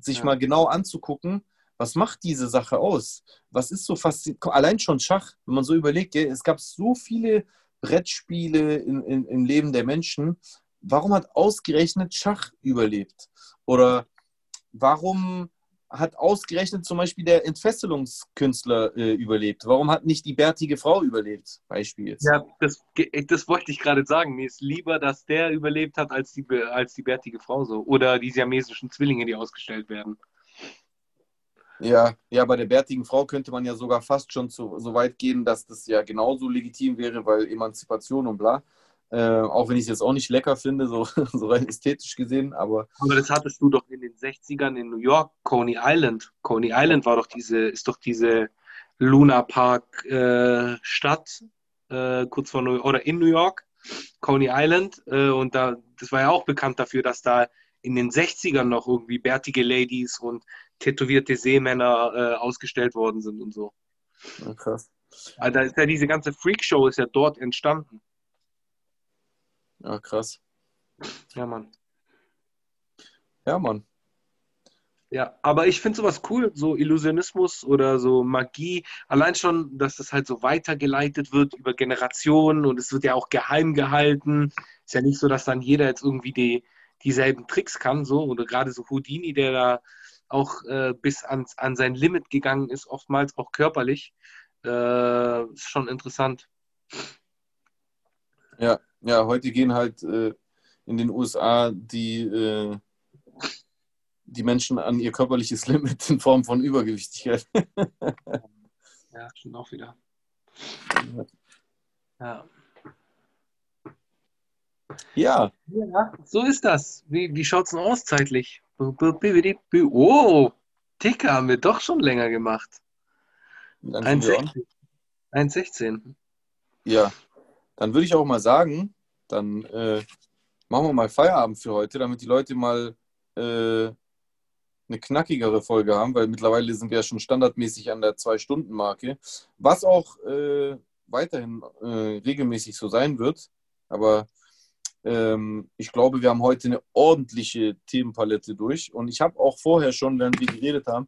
sich Ja. mal genau anzugucken, was macht diese Sache aus? Was ist so faszinierend? Allein schon Schach, wenn man so überlegt, gell, es gab so viele Brettspiele in, in, im Leben der Menschen. Warum hat ausgerechnet Schach überlebt? Oder warum hat ausgerechnet zum Beispiel der Entfesselungskünstler äh, überlebt? Warum hat nicht die bärtige Frau überlebt? Beispiel jetzt. Ja, das, das wollte ich gerade sagen. Mir ist lieber, dass der überlebt hat, als die, als die bärtige Frau so. Oder die siamesischen Zwillinge, die ausgestellt werden. Ja, ja, bei der bärtigen Frau könnte man ja sogar fast schon zu, so weit gehen, dass das ja genauso legitim wäre, weil Emanzipation und bla. Äh, auch wenn ich es jetzt auch nicht lecker finde, so, so rein ästhetisch gesehen, aber Aber das hattest du doch in den 60ern in New York, Coney Island. Coney Island war doch diese, ist doch diese Luna Park äh, Stadt, äh, kurz vor New oder in New York, Coney Island. Äh, und da, das war ja auch bekannt dafür, dass da in den 60ern noch irgendwie bärtige Ladies und tätowierte Seemänner äh, ausgestellt worden sind und so. ja, krass. Also da ist ja diese ganze Freakshow ist ja dort entstanden. Ja, krass. Ja, Mann. Ja, Mann. Ja, aber ich finde sowas cool, so Illusionismus oder so Magie. Allein schon, dass das halt so weitergeleitet wird über Generationen und es wird ja auch geheim gehalten. Ist ja nicht so, dass dann jeder jetzt irgendwie die, dieselben Tricks kann, so oder gerade so Houdini, der da auch äh, bis ans, an sein Limit gegangen ist, oftmals auch körperlich. Äh, ist schon interessant. Ja, Ja, heute gehen halt äh, in den USA die, äh, die Menschen an ihr körperliches Limit in Form von Übergewichtigkeit. Ja, stimmt auch wieder. Ja. Ja, ja, so ist das. Wie, wie schaut es denn aus zeitlich? Oh, Ticker haben wir doch schon länger gemacht. dann sind wir on. 1,16. 1,16. Ja, dann würde ich auch mal sagen, dann äh, machen wir mal Feierabend für heute, damit die Leute mal äh, eine knackigere Folge haben, weil mittlerweile sind wir ja schon standardmäßig an der Zwei-Stunden-Marke, was auch äh, weiterhin äh, regelmäßig so sein wird. Aber ähm, ich glaube, wir haben heute eine ordentliche Themenpalette durch. Und ich habe auch vorher schon, während wir geredet haben,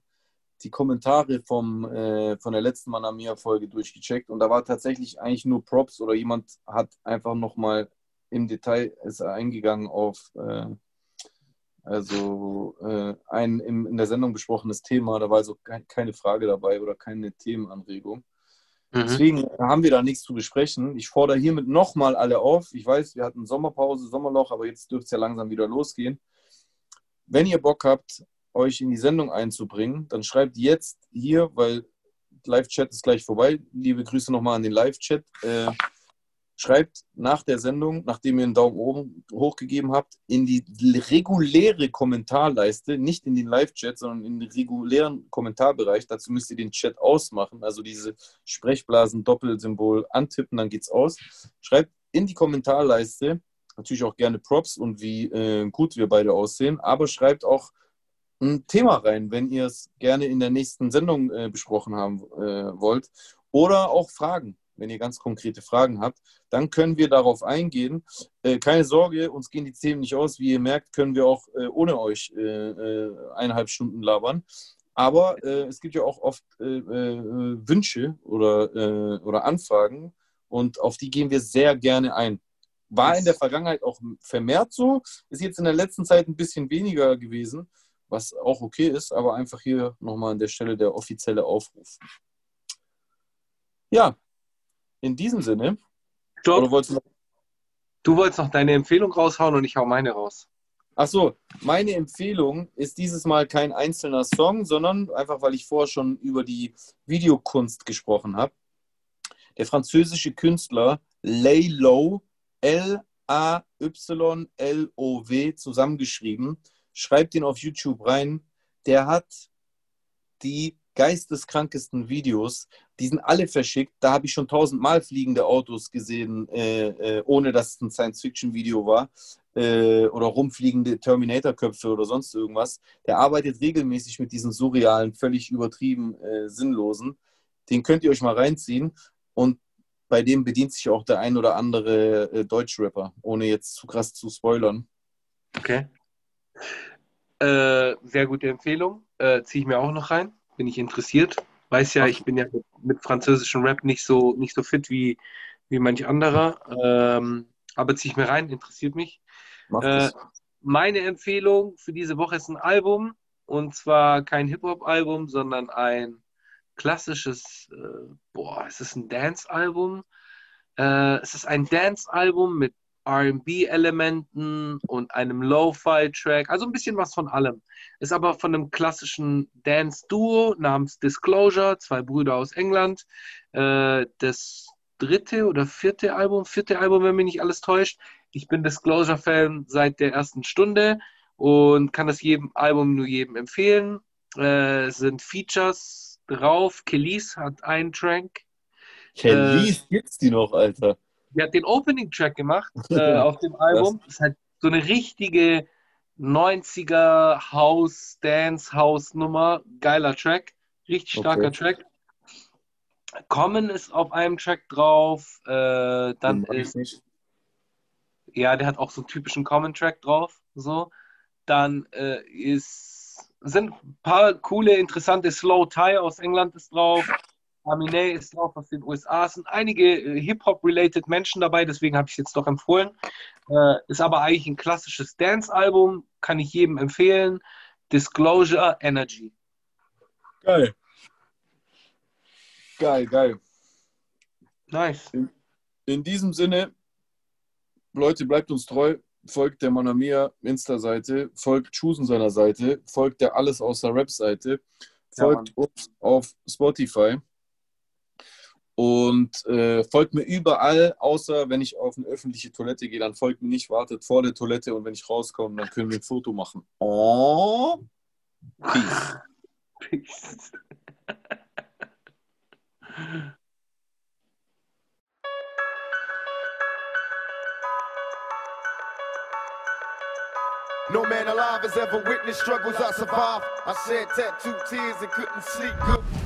die Kommentare vom, äh, von der letzten Manamia-Folge durchgecheckt. Und da war tatsächlich eigentlich nur Props oder jemand hat einfach nochmal im Detail ist eingegangen auf äh, also äh, ein im, in der Sendung besprochenes Thema. Da war also ke keine Frage dabei oder keine Themenanregung. Mhm. Deswegen haben wir da nichts zu besprechen. Ich fordere hiermit nochmal alle auf. Ich weiß, wir hatten Sommerpause, Sommerloch, aber jetzt dürfte es ja langsam wieder losgehen. Wenn ihr Bock habt, euch in die Sendung einzubringen, dann schreibt jetzt hier, weil Live-Chat ist gleich vorbei. Liebe Grüße nochmal an den Live-Chat. Äh, schreibt nach der Sendung, nachdem ihr einen Daumen oben hoch gegeben habt, in die reguläre Kommentarleiste, nicht in den Live-Chat, sondern in den regulären Kommentarbereich. Dazu müsst ihr den Chat ausmachen, also diese Sprechblasen-Doppelsymbol antippen, dann geht's aus. Schreibt in die Kommentarleiste natürlich auch gerne Props und wie äh, gut wir beide aussehen, aber schreibt auch ein Thema rein, wenn ihr es gerne in der nächsten Sendung äh, besprochen haben äh, wollt. Oder auch Fragen wenn ihr ganz konkrete Fragen habt, dann können wir darauf eingehen. Äh, keine Sorge, uns gehen die Themen nicht aus. Wie ihr merkt, können wir auch äh, ohne euch äh, äh eineinhalb Stunden labern. Aber es gibt ja auch oft Wünsche oder, oder Anfragen und auf die gehen wir sehr gerne ein. War in der Vergangenheit auch vermehrt so, ist jetzt in der letzten Zeit ein bisschen weniger gewesen, was auch okay ist, aber einfach hier nochmal an der Stelle der offizielle Aufruf. Ja, in diesem Sinne. Stopp. Wolltest du, du, wolltest noch deine Empfehlung raushauen und ich hau meine raus. Ach so, meine Empfehlung ist dieses Mal kein einzelner Song, sondern einfach, weil ich vorher schon über die Videokunst gesprochen habe. Der französische Künstler Laylow, L-A-Y-L-O-W, zusammengeschrieben, schreibt ihn auf YouTube rein. Der hat die geisteskrankesten Videos. Die sind alle verschickt. Da habe ich schon tausendmal fliegende Autos gesehen, äh, äh, ohne dass es ein Science-Fiction-Video war. Äh, oder rumfliegende Terminator-Köpfe oder sonst irgendwas. Der arbeitet regelmäßig mit diesen surrealen, völlig übertrieben äh, sinnlosen. Den könnt ihr euch mal reinziehen. Und bei dem bedient sich auch der ein oder andere äh, Deutschrapper, ohne jetzt zu krass zu spoilern. Okay. Äh, sehr gute Empfehlung. Ziehe ich mir auch noch rein bin ich interessiert. Weiß ja, ich bin ja mit, mit französischem Rap nicht so, nicht so fit wie, wie manch anderer. Ähm, aber ziehe ich mir rein, interessiert mich. Äh, meine Empfehlung für diese Woche ist ein Album. Und zwar kein Hip-Hop-Album, sondern ein klassisches, äh, boah, es ist ein Dance-Album. Äh, es ist ein Dance-Album mit RB-Elementen und einem Lo-Fi-Track, also ein bisschen was von allem. Ist aber von einem klassischen Dance-Duo namens Disclosure, zwei Brüder aus England. Äh, das dritte oder vierte Album, vierte Album, wenn mich nicht alles täuscht. Ich bin Disclosure-Fan seit der ersten Stunde und kann das jedem Album nur jedem empfehlen. Äh, es sind Features drauf. Kelis hat einen Track. Kelis äh, gibt's die noch, Alter? Die hat den Opening-Track gemacht äh, auf dem Album. Das ist halt so eine richtige 90er House, Dance House Nummer. Geiler Track. Richtig starker okay. Track. Common ist auf einem Track drauf. Äh, dann ist. Ja, der hat auch so einen typischen Common-Track drauf. So. Dann äh, ist, sind ein paar coole, interessante Slow Tie aus England ist drauf. Aminé ist drauf aus den USA. Es sind einige äh, Hip-Hop-related Menschen dabei, deswegen habe ich es jetzt doch empfohlen. Äh, ist aber eigentlich ein klassisches Dance-Album, kann ich jedem empfehlen. Disclosure Energy. Geil. Geil, geil. Nice. In, in diesem Sinne Leute, bleibt uns treu. Folgt der Manamia Insta-Seite, folgt Chusen seiner Seite, folgt der Alles außer Rap-Seite, Ja, folgt uns auf Spotify und äh, folgt mir überall, außer wenn ich auf eine öffentliche Toilette gehe, dann folgt mir nicht, wartet vor der Toilette und wenn ich rauskomme, dann können wir ein Foto machen. Oh, peace. Peace. No man alive has ever witnessed struggles I survived. I shed tattooed tears and couldn't sleep good.